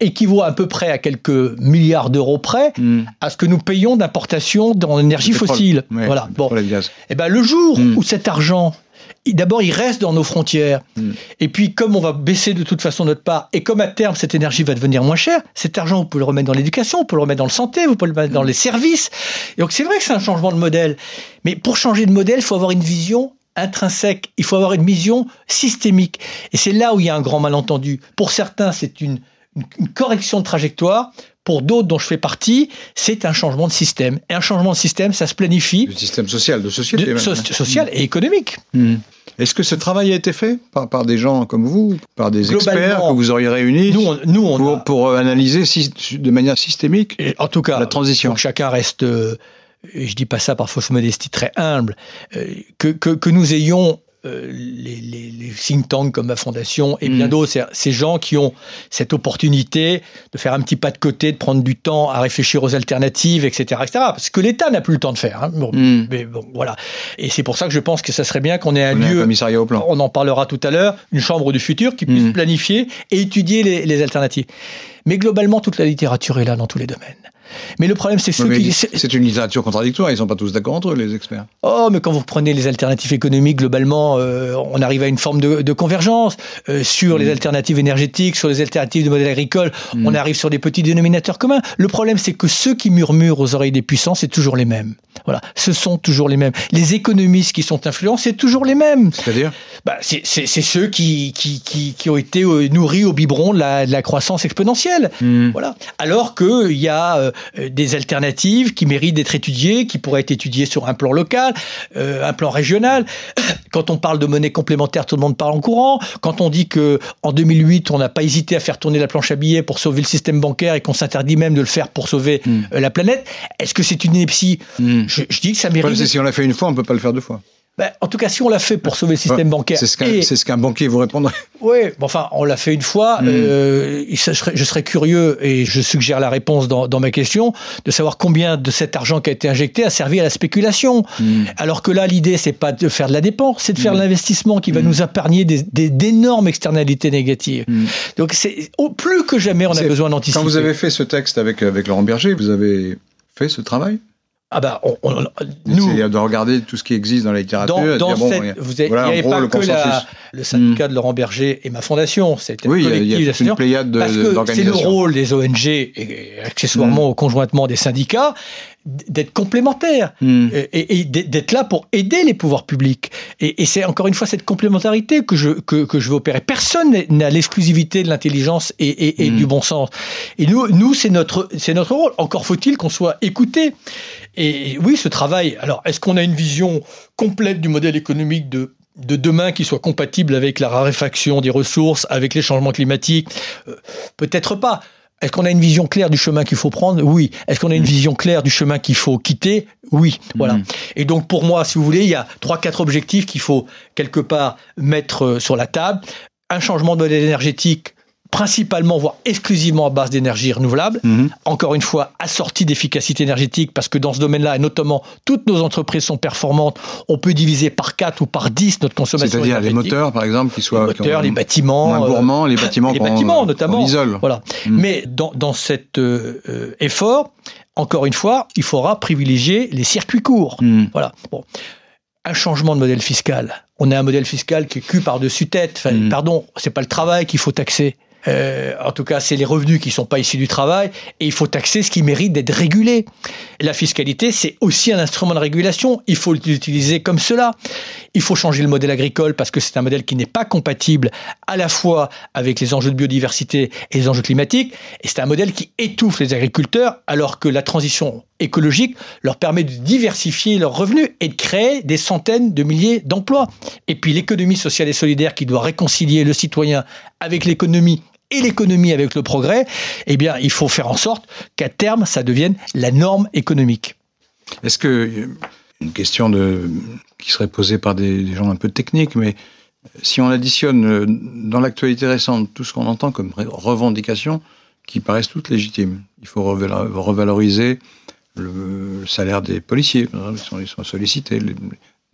équivaut à peu près à quelques milliards d'euros près Mm. à ce que nous payons d'importation dans l'énergie Le pétrole. fossile. Voilà. Bon, et eh ben, le jour Mm. où cet argent, d'abord, il reste dans nos frontières, Mm. et puis comme on va baisser de toute façon notre part, et comme à terme cette énergie va devenir moins chère, cet argent, vous pouvez le remettre dans l'éducation, vous pouvez le remettre dans le santé, vous pouvez le mettre dans les services. Et donc c'est vrai que c'est un changement de modèle, mais pour changer de modèle, il faut avoir une vision intrinsèque, il faut avoir une vision systémique. Et c'est là où il y a un grand malentendu. Pour certains, c'est une, une- correction de trajectoire. Pour d'autres, dont je fais partie, c'est un changement de système. Et un changement de système, ça se planifie Le système social, de société. de- même. so- social et économique. Mm. Est-ce que ce travail a été fait par, par des gens comme vous, par des experts que vous auriez réunis Nous, on, nous, on pour, a- pour analyser de manière systémique et en tout cas, la transition chacun reste, euh, et je dis pas ça par fausse modestie, très humble, euh, que, que, que nous ayons euh, les, les, les think tanks comme ma fondation et bien Mm. d'autres, ces gens qui ont cette opportunité de faire un petit pas de côté, de prendre du temps à réfléchir aux alternatives, etc., etc. Parce que l'État n'a plus le temps de faire. hein. Bon, Mm. Mais bon, voilà. Et c'est pour ça que je pense que ça serait bien qu'on ait un On un lieu commissariat au plan. on en parlera tout à l'heure, une chambre du futur qui puisse Mhm. planifier et étudier les, les alternatives. Mais globalement, toute la littérature est là dans tous les domaines. Mais le problème, c'est ceux qui... c'est une littérature contradictoire, ils sont pas tous d'accord entre eux, les experts. Oh, mais quand vous prenez les alternatives économiques, globalement, euh, on arrive à une forme de, de convergence euh, sur les Mm. alternatives énergétiques, sur les alternatives de modèle agricole. Mm. On arrive sur des petits dénominateurs communs. Le problème, c'est que ceux qui murmurent aux oreilles des puissants, c'est toujours les mêmes. Voilà, ce sont toujours les mêmes. Les économistes qui sont influents, c'est toujours les mêmes. C'est-à-dire? Bah, c'est ceux qui, qui, qui, qui ont été euh, nourris au biberon de la, de la croissance exponentielle. Mm. Voilà. Alors qu'il y a des alternatives qui méritent d'être étudiées, qui pourraient être étudiées sur un plan local, un plan régional. <clears throat> Quand on parle de monnaie complémentaire, tout le monde parle en courant. Quand on dit que en 2008, on n'a pas hésité à faire tourner la planche à billets pour sauver le système bancaire et qu'on s'interdit même de le faire pour sauver hmm. la planète, est-ce que c'est une ineptie? Hmm. je, je, dis que ça mérite. Si on l'a fait une fois, on peut pas le faire deux fois. Ben, en tout cas, si on l'a fait pour sauver le système bancaire. C'est ce qu'un banquier vous répondrait. Oui, bon, enfin, on l'a fait une fois. Hmm. Euh, je serais curieux, et je suggère la réponse dans, dans, ma question, de savoir combien de cet argent qui a été injecté a servi à la spéculation. Hmm. Alors que là, l'idée, c'est pas de faire de la dépense, c'est de faire de hmm. l'investissement qui va nous épargner d'énormes des, externalités négatives. Donc, c'est plus que jamais, on a besoin d'anticiper. Quand vous avez fait ce texte avec, avec Laurent Berger, vous avez fait ce travail? Ah bah, on, on, nous, de regarder tout ce qui existe dans la littérature. Dans, dans cette, vous avez, il n'y avait pas que la, le syndicat de Laurent Berger et ma fondation, c'était oui, il y a, une pléiade d'organisations. C'est le rôle des ONG et accessoirement mm. conjointement des syndicats d'être complémentaires mm. et, et d'être là pour aider les pouvoirs publics. Et, et c'est encore une fois cette complémentarité que je, que, que je veux opérer. Personne n'a l'exclusivité de l'intelligence et, et, mm. du bon sens. Et nous, nous c'est notre, notre rôle. Encore faut-il qu'on soit écouté. Et oui, ce travail, alors est-ce qu'on a une vision complète du modèle économique de de demain qui soit compatible avec la raréfaction des ressources, avec les changements climatiques? Euh, Peut-être pas. Est-ce qu'on a une vision claire du chemin qu'il faut prendre? Oui. Est-ce qu'on a une mm. vision claire du chemin qu'il faut quitter? Oui. Voilà. Mm. Et donc pour moi, si vous voulez, il y a trois, quatre objectifs qu'il faut quelque part mettre euh, sur la table. Un changement de modèle énergétique principalement, voire exclusivement à base d'énergie renouvelable. Mhm. Encore une fois, assorti d'efficacité énergétique, parce que dans ce domaine-là, et notamment, toutes nos entreprises sont performantes. On peut diviser par 4 ou par 10 notre consommation C'est-à-dire les moteurs, par exemple, qui soient... Les moteurs, les bâtiments... Moins gourmands, les bâtiments <laughs> Les bâtiments, notamment. isole. Voilà. Mhm. Mais dans, dans cet euh, euh, effort, encore une fois, il faudra privilégier les circuits courts. Mhm. Voilà. Bon un changement de modèle fiscal. On a un modèle fiscal qui est cul par-dessus tête. Enfin, Pardon, c'est pas le travail qu'il faut taxer. Euh, en tout cas, c'est les revenus qui ne sont pas issus du travail, et il faut taxer ce qui mérite d'être régulé. la fiscalité, c'est aussi un instrument de régulation. Il faut l'utiliser comme cela. Il faut changer le modèle agricole parce que c'est un modèle qui n'est pas compatible à la fois avec les enjeux de biodiversité et les enjeux climatiques. Et c'est un modèle qui étouffe les agriculteurs alors que la transition écologique leur permet de diversifier leurs revenus et de créer des centaines de milliers d'emplois. Et puis l'économie sociale et solidaire qui doit réconcilier le citoyen avec l'économie et l'économie avec le progrès, eh bien, il faut faire en sorte qu'à terme, ça devienne la norme économique. Est-ce que une question qui serait posée par des, gens un peu techniques, mais si on additionne euh, dans l'actualité récente tout ce qu'on entend comme revendications qui paraissent toutes légitimes, il faut revaloriser le salaire des policiers, ils sont, sollicités,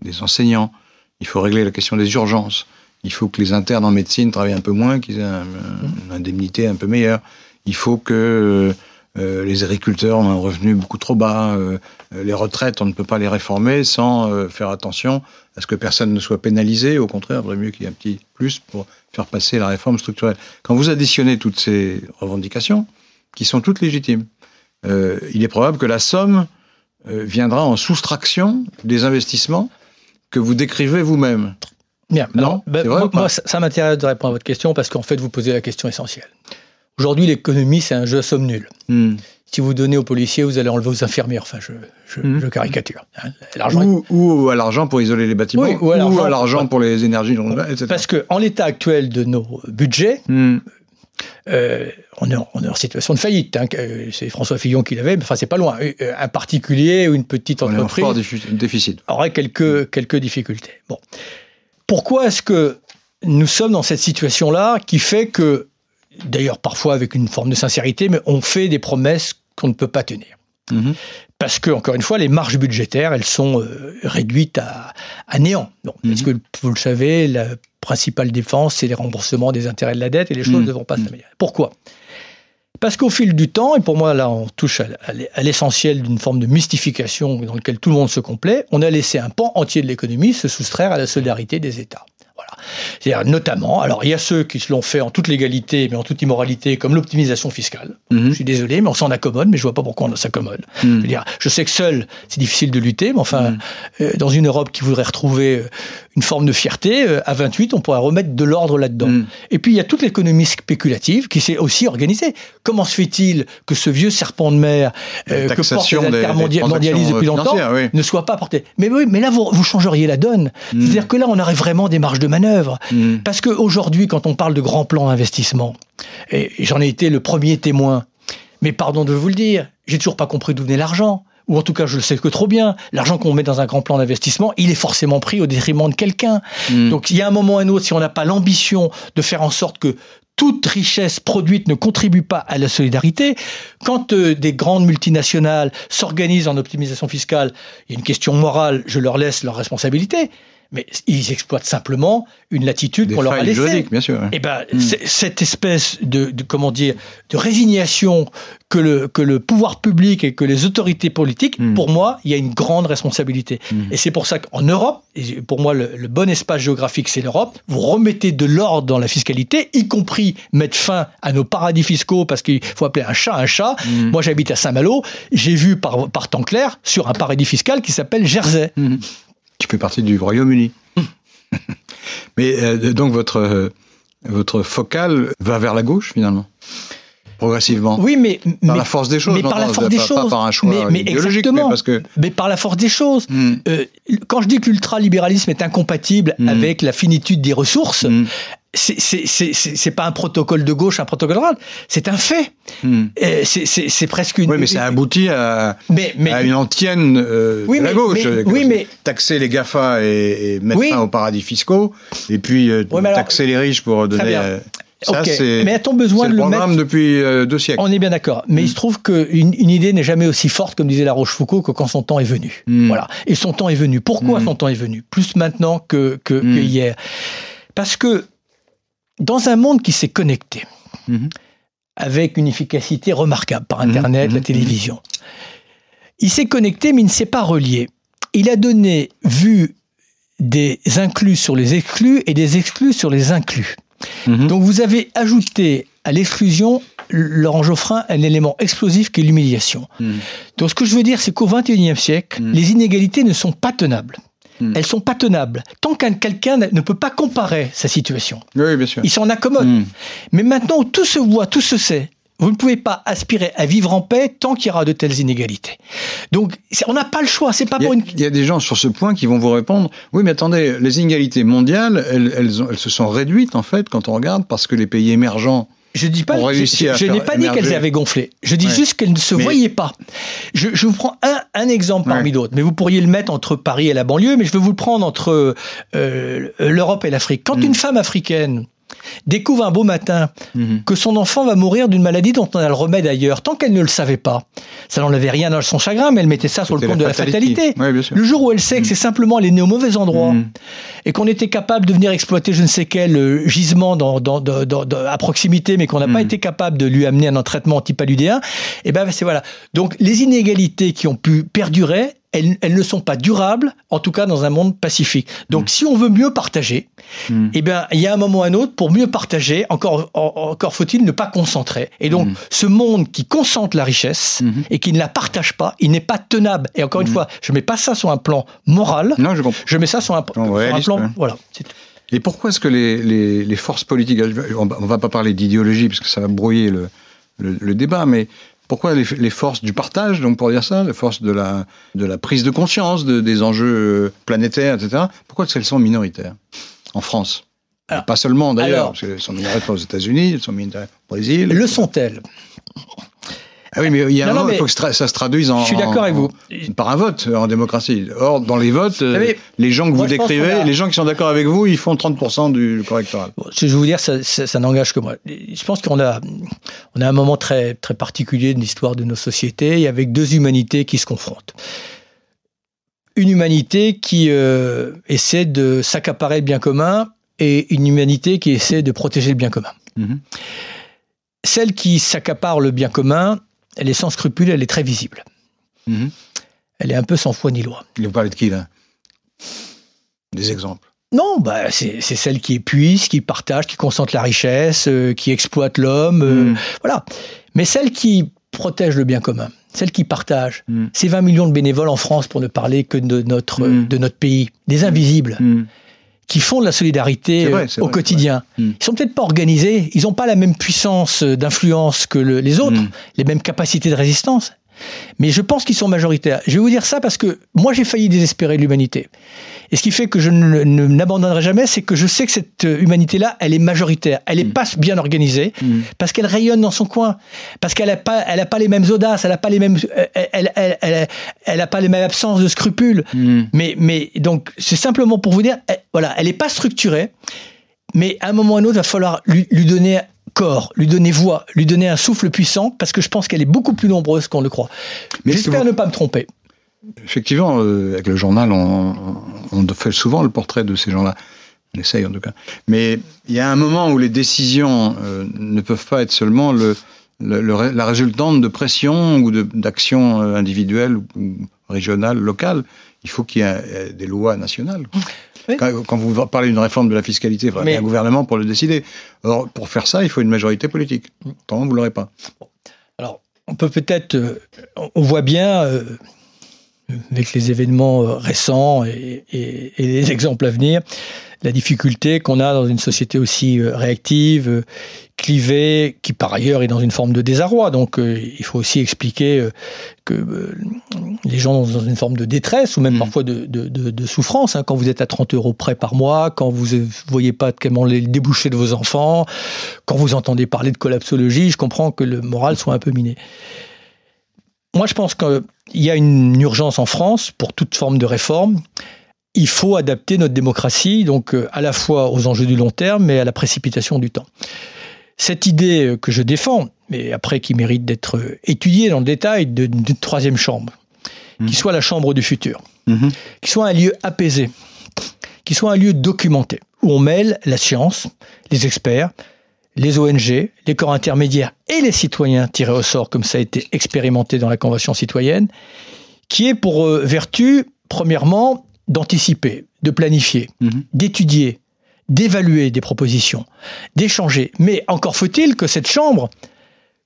les enseignants, il faut régler la question des urgences, il faut que les internes en médecine travaillent un peu moins, qu'ils aient une indemnité un peu meilleure. Il faut que euh, les agriculteurs ont un revenu beaucoup trop bas. Euh, les retraites, on ne peut pas les réformer sans euh, faire attention à ce que personne ne soit pénalisé. Au contraire, il vaudrait mieux qu'il y ait un petit plus pour faire passer la réforme structurelle. Quand vous additionnez toutes ces revendications, qui sont toutes légitimes, il est probable que la somme viendra en soustraction des investissements que vous décrivez vous-même. Bien. Non, ben, moi, ça, m'intéresse de répondre à votre question parce qu'en fait, vous posez la question essentielle. Aujourd'hui, l'économie, c'est un jeu à somme nulle. Hmm. Si vous donnez aux policiers, vous allez enlever aux infirmières. Enfin, je, je, hmm. caricature. Hein. Ou, à l'argent pour isoler les bâtiments, ou à l'argent pour les énergies renouvelables, etc. Parce qu'en l'état actuel de nos budgets, hmm. Euh, on, est en, situation de faillite. Hein. C'est François Fillon qui l'avait, mais enfin, c'est pas loin. Euh, un particulier ou une petite entreprise déficit. aurait quelques, quelques difficultés. Bon. Pourquoi est-ce que nous sommes dans cette situation-là qui fait que, d'ailleurs parfois avec une forme de sincérité, mais on fait des promesses qu'on ne peut pas tenir? Mhm. Parce que, encore une fois, les marges budgétaires, elles sont euh, réduites à, néant. Parce que, vous le savez, la principale défense, c'est les remboursements des intérêts de la dette et les choses ne mhm. devront pas s'améliorer. Pourquoi? Parce qu'au fil du temps, et pour moi là on touche à l'essentiel d'une forme de mystification dans laquelle tout le monde se complaît, on a laissé un pan entier de l'économie se soustraire à la solidarité des États. Voilà. C'est-à-dire notamment, alors il y a ceux qui se l'ont fait en toute légalité, mais en toute immoralité, comme l'optimisation fiscale. Mhm. Je suis désolé, mais on s'en accommode, mais je vois pas pourquoi on s'accommode. Mhm. Je, sais que seul, c'est difficile de lutter, mais enfin, mhm. euh, dans une Europe qui voudrait retrouver une forme de fierté. Euh, À 28, on pourrait remettre de l'ordre là-dedans. Mm. Et puis il y a toute l'économie spéculative qui s'est aussi organisée. Comment se fait-il que ce vieux serpent de mer euh, que portent les altermondialistes depuis longtemps oui. ne soit pas porté Mais oui, mais là vous, vous changeriez la donne. Mm. C'est-à-dire que là on aurait vraiment des marges de manœuvre. Mm. Parce qu'aujourd'hui, quand on parle de grands plans d'investissement, et j'en ai été le premier témoin, mais pardon de vous le dire, j'ai toujours pas compris d'où venait l'argent. Ou en tout cas, je le sais que trop bien. L'argent qu'on met dans un grand plan d'investissement, il est forcément pris au détriment de quelqu'un. Mm. Donc, il y a un moment ou un autre, si on n'a pas l'ambition de faire en sorte que toute richesse produite ne contribue pas à la solidarité, quand euh, des grandes multinationales s'organisent en optimisation fiscale, il y a une question morale, je leur laisse leur responsabilité, mais ils exploitent simplement une latitude qu'on leur a laissée. bien sûr. ouais. Eh ben, Mm. c'est- cette espèce de, de- comment dire de résignation que le que le pouvoir public et que les autorités politiques, Mm. pour moi, il y a une grande responsabilité. Mm. Et c'est pour ça qu'en Europe, et pour moi, le, le bon espace géographique, c'est l'Europe. Vous remettez de l'ordre dans la fiscalité, y compris mettre fin à nos paradis fiscaux, parce qu'il faut appeler un chat un chat. Moi, j'habite à Saint-Malo. J'ai vu par, par temps clair sur un paradis fiscal qui s'appelle Jersey. Qui fait partie du Royaume-Uni. Mais euh, donc votre, euh, votre focale va vers la gauche finalement? Progressivement? Oui, mais, Par mais, la force des choses, mais par la force des pas, pas choses. par un choix Mais- mais idéologique, exactement. mais parce que. mais par la force des choses. Mm. Euh, quand je dis que l'ultralibéralisme est incompatible Mm. avec la finitude des ressources, Mm. C'est- pas un protocole de gauche, un protocole de droite, c'est un fait. Mm. Euh, c'est- presque une. Oui, mais ça aboutit à, Mais, mais- à une antienne euh, Oui, de la mais- gauche. mais- Euh, oui, mais- Taxer les GAFA et, et mettre Oui. fin aux paradis fiscaux, et puis euh, Oui, alors- taxer les riches pour donner. bien. euh, ça, Ok. c'est Mais a-t-on besoin de le le programme mettre depuis euh, deux siècles. On est bien d'accord. Mais Mm. il se trouve qu'une une idée n'est jamais aussi forte, comme disait La Rochefoucauld, que quand son temps est venu. Mm. Voilà. Et son temps est venu. Pourquoi Mm. son temps est venu? Plus maintenant que, que, que hier. Parce que dans un monde qui s'est connecté, Mhm. avec une efficacité remarquable par Internet, mhm, la télévision, il s'est connecté mais il ne s'est pas relié. Il a donné vue des inclus sur les exclus et des exclus sur les inclus. Mhm. Donc vous avez ajouté à l'exclusion, Laurent Geoffrin, un élément explosif qui est l'humiliation. Mhm. Donc ce que je veux dire, c'est qu'au XXIe siècle, les inégalités ne sont pas tenables. Mm. Elles sont pas tenables. Tant qu'un quelqu'un ne peut pas comparer sa situation, Oui, bien sûr. il s'en accommode. Mm. Mais maintenant où tout se voit, tout se sait, vous ne pouvez pas aspirer à vivre en paix tant qu'il y aura de telles inégalités. Donc on n'a pas le choix. C'est pas Il y, a, pour une. il y a des gens sur ce point qui vont vous répondre Oui, mais attendez, les inégalités mondiales, elles, elles, ont- elles se sont réduites en fait quand on regarde parce que les pays émergents. Je dis pas. Je, je- n'ai pas dit qu'elles avaient gonflé. Je dis Ouais. juste qu'elles ne se Mais- voyaient pas. Je, je vous prends un, un exemple Ouais. parmi d'autres, mais vous pourriez le mettre entre Paris et la banlieue, mais je vais vous le prendre entre euh, l'Europe et l'Afrique. Quand Mm. une femme africaine découvre un beau matin Mhm. que son enfant va mourir d'une maladie dont on a le remède ailleurs, tant qu'elle ne le savait pas, ça n'enlevait rien dans son chagrin, mais elle mettait ça sur le compte de la fatalité. Le jour où elle sait que c'est simplement elle est née au mauvais endroit Mhm. et qu'on était capable de venir exploiter je ne sais quel euh, gisement dans, dans, dans- dans- dans- à proximité, mais qu'on n'a pas Mhm. été capable de lui amener un traitement antipaludéen, et ben c'est voilà. Donc les inégalités qui ont pu perdurer, elles, elles ne sont pas durables, en tout cas dans un monde pacifique. Donc si on veut mieux partager, Mhm. eh bien, il y a un moment ou un autre, pour mieux partager, encore, en- encore faut-il ne pas concentrer. Et donc, Mhm. ce monde qui concentre la richesse Mhm. et qui ne la partage pas, il n'est pas tenable. Et encore une fois, je mets pas ça sur un plan moral, Non, je comprends. je mets ça sur un, Plan sur un réaliste, plan. ouais. Voilà. Et pourquoi est-ce que les, les, les forces politiques, on on va pas parler d'idéologie parce que ça va brouiller le, le, le débat, mais pourquoi les, les forces du partage, donc pour dire ça, les forces de la, de la prise de conscience de- des enjeux euh, planétaires, etc., pourquoi est-ce qu'elles sont minoritaires en France? Alors- Pas seulement d'ailleurs, alors- parce qu'elles sont minoritaires aux États-Unis, elles sont minoritaires au Brésil. Le sont-elles? Ah oui, mais il y a un Non, moment, il faut que ça se traduise en. Je suis d'accord avec vous. en- par un vote euh, en démocratie. Or, dans les votes, euh, savez, les gens que moi, vous décrivez, a- les gens qui sont d'accord avec vous, ils font 30% du correctoral. Bon, ce que je vais vous dire, ça, ça- ça n'engage que moi. Je pense qu'on a, on a un moment très, très particulier de l'histoire de nos sociétés, avec deux humanités qui se confrontent. Une humanité qui euh, essaie de s'accaparer le bien commun et une humanité qui essaie de protéger le bien commun. Mhm. Celle qui s'accapare le bien commun, elle est sans scrupule, elle est très visible. Mhm. Elle est un peu sans foi ni loi. Vous parlez de qui là? Des exemples. Non, bah, c'est celle qui épuise, qui partage, qui concentre la richesse, euh, qui exploite l'homme. euh, Mhm. Voilà. Mais celle qui protège le bien commun, celle qui partage, Mm. ces 20 millions de bénévoles en France, pour ne parler que de notre, Mm. de notre pays, des invisibles, Mhm. Qui font de la solidarité vrai, au vrai, quotidien. Mm. Ils sont peut-être pas organisés, ils n'ont pas la même puissance d'influence que le, les autres, Mm. les mêmes capacités de résistance. Mais je pense qu'ils sont majoritaires. Je vais vous dire ça parce que moi j'ai failli désespérer de l'humanité. Et ce qui fait que je ne, ne- n'abandonnerai jamais, c'est que je sais que cette humanité-là, elle est majoritaire. Elle est Mm. pas bien organisée Mm. parce qu'elle rayonne dans son coin, parce qu'elle n'a pas, elle a pas les mêmes audaces, elle n'a pas les mêmes, elle, elle, elle, elle, elle a pas les mêmes absences de scrupules. Mm. Mais, mais donc, c'est simplement pour vous dire, elle- voilà, elle n'est pas structurée, mais à un moment ou à un autre, il va falloir lui, lui donner corps, lui donner voix, lui donner un souffle puissant, parce que je pense qu'elle est beaucoup plus nombreuse qu'on le croit. Mais J'espère vous- ne pas me tromper. Effectivement, euh, avec le journal, on, on fait souvent le portrait de ces gens-là. On essaye en tout cas. Mais il y a un moment où les décisions euh, ne peuvent pas être seulement le, le- le ré- la résultante de pression ou d'actions euh, individuelles ou régionales, locales. Il faut qu'il y ait des lois nationales. <laughs> Oui. Quand, quand vous parlez d'une réforme de la fiscalité, il faudra Mais- un gouvernement pour le décider. Or, pour faire ça, il faut une majorité politique. Autrement, vous l'aurez pas. Alors, on peut peut-être, euh, on voit bien, euh, avec les événements euh, récents et, et- et les <laughs> exemples à venir, la difficulté qu'on a dans une société aussi euh, réactive, euh, clivée, qui par ailleurs est dans une forme de désarroi. Donc, euh, il faut aussi expliquer euh, que euh, les gens sont dans une forme de détresse ou même Mm. parfois de, de- de- de souffrance. hein. quand vous êtes à 30 euros près par mois, quand vous ne voyez pas tellement les débouchés de vos enfants, quand vous entendez parler de collapsologie, je comprends que le moral soit un peu miné. Moi, je pense qu'il y a une urgence en France pour toute forme de réforme. Il faut adapter notre démocratie, donc euh, à la fois aux enjeux du long terme, mais à la précipitation du temps. Cette idée que je défends, mais après qui mérite d'être euh, étudiée dans le détail, d'une troisième chambre, Mhm. qui soit la chambre du futur, Mhm. qui soit un lieu apaisé, qui soit un lieu documenté, où on mêle la science, les experts, les ONG, les corps intermédiaires et les citoyens tirés au sort, comme ça a été expérimenté dans la Convention citoyenne, qui est pour euh, vertu, premièrement, d'anticiper, de planifier, Mhm. d'étudier, d'évaluer des propositions, d'échanger. Mais encore faut-il que cette Chambre,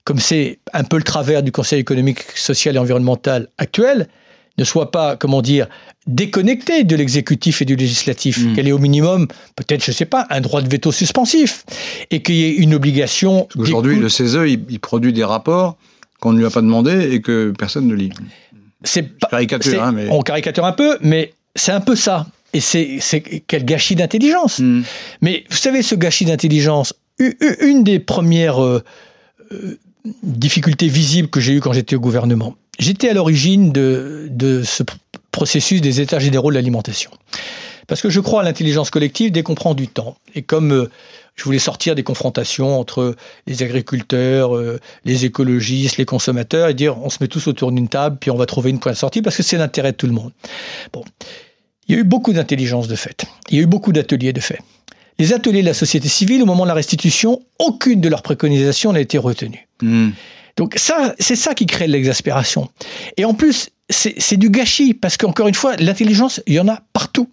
comme c'est un peu le travers du Conseil économique, social et environnemental actuel, ne soit pas, comment dire, déconnectée de l'exécutif et du législatif, Mm. qu'elle ait au minimum, peut-être, je sais pas, un droit de veto suspensif, et qu'il y ait une obligation. Aujourd'hui, le CESE, il, il produit des rapports qu'on ne lui a pas demandé et que personne ne lit. c'est pas, caricature, hein, mais- on caricature un peu, mais c'est un peu ça. Et c'est, quel gâchis d'intelligence. Mm. Mais vous savez, ce gâchis d'intelligence, une des premières euh, euh, difficultés visibles que j'ai eues quand j'étais au gouvernement, j'étais à l'origine de, de ce pr- processus des états généraux de l'alimentation. Parce que je crois à l'intelligence collective dès qu'on prend du temps. Et comme euh, je voulais sortir des confrontations entre les agriculteurs, euh, les écologistes, les consommateurs, et dire on se met tous autour d'une table, puis on va trouver une point de sortie, parce que c'est l'intérêt de tout le monde. Bon. Il y a eu beaucoup d'intelligence de fait. Il y a eu beaucoup d'ateliers de fait. Les ateliers de la société civile, au moment de la restitution, aucune de leurs préconisations n'a été retenue. Mm. Donc ça, c'est ça qui crée de l'exaspération. Et en plus, c'est c'est du gâchis, parce qu'encore une fois, l'intelligence, il y en a partout.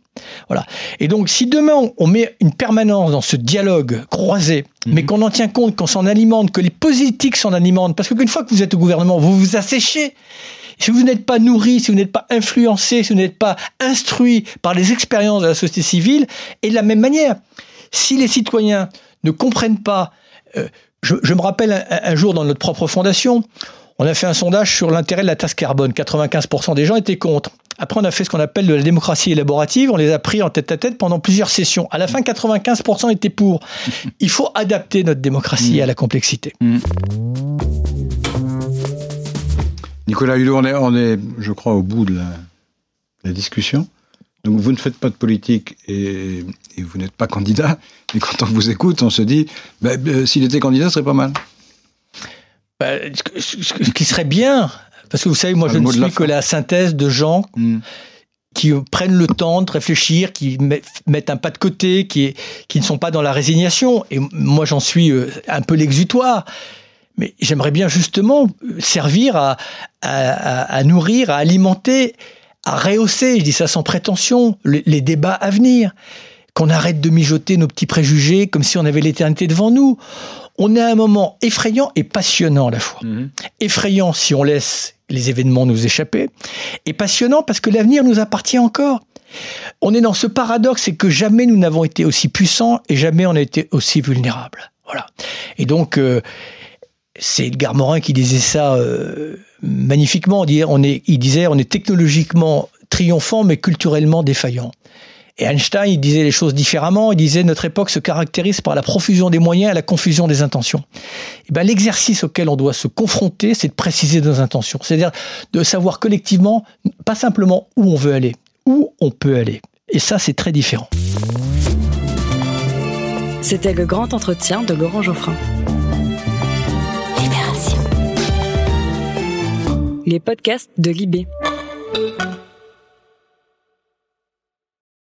Voilà. Et donc, si demain on met une permanence dans ce dialogue croisé, mais qu'on en tient compte, qu'on s'en alimente, que les politiques s'en alimentent, parce qu'une fois que vous êtes au gouvernement, vous vous asséchez. Si vous n'êtes pas nourri, si vous n'êtes pas influencé, si vous n'êtes pas instruit par les expériences de la société civile, et de la même manière, si les citoyens ne comprennent pas, euh, je, je me rappelle un, un jour dans notre propre fondation, on a fait un sondage sur l'intérêt de la taxe carbone. 95% des gens étaient contre. Après, on a fait ce qu'on appelle de la démocratie élaborative. On les a pris en tête à tête pendant plusieurs sessions. À la fin, 95% étaient pour. Il faut adapter notre démocratie à la complexité. Nicolas Hulot, on est, on est, je crois, au bout de la, la discussion. Donc vous ne faites pas de politique et, et vous n'êtes pas candidat. Et quand on vous écoute, on se dit, bah, bah, s'il était candidat, ce serait pas mal. Bah, ce, ce- ce qui serait bien, parce que vous savez, moi, Ah, je ne la suis que la synthèse de gens Mm. qui prennent le temps de réfléchir, qui met- mettent un pas de côté, qui, qui ne sont pas dans la résignation. Et moi, j'en suis euh, un peu l'exutoire. Mais j'aimerais bien justement servir à, à- à- à nourrir, à alimenter, à rehausser, je dis ça sans prétention, les, les débats à venir. qu'on arrête de mijoter nos petits préjugés comme si on avait l'éternité devant nous. On est à un moment effrayant et passionnant à la fois. Mhm. Effrayant si on laisse les événements nous échapper, et passionnant parce que l'avenir nous appartient encore. On est dans ce paradoxe, c'est que jamais nous n'avons été aussi puissants et jamais on n'a été aussi vulnérables. Voilà. Et donc, euh, c'est Edgar Morin qui disait ça euh, magnifiquement. On est, il disait on est technologiquement triomphant mais culturellement défaillant. Et Einstein, disait les choses différemment. Il disait notre époque se caractérise par la profusion des moyens et la confusion des intentions. Et ben, l'exercice auquel on doit se confronter, c'est de préciser nos intentions. C'est-à-dire de savoir collectivement, pas simplement où on veut aller, où on peut aller. Et ça, c'est très différent. C'était le grand entretien de Laurent Geoffrin. Les podcasts de Libé.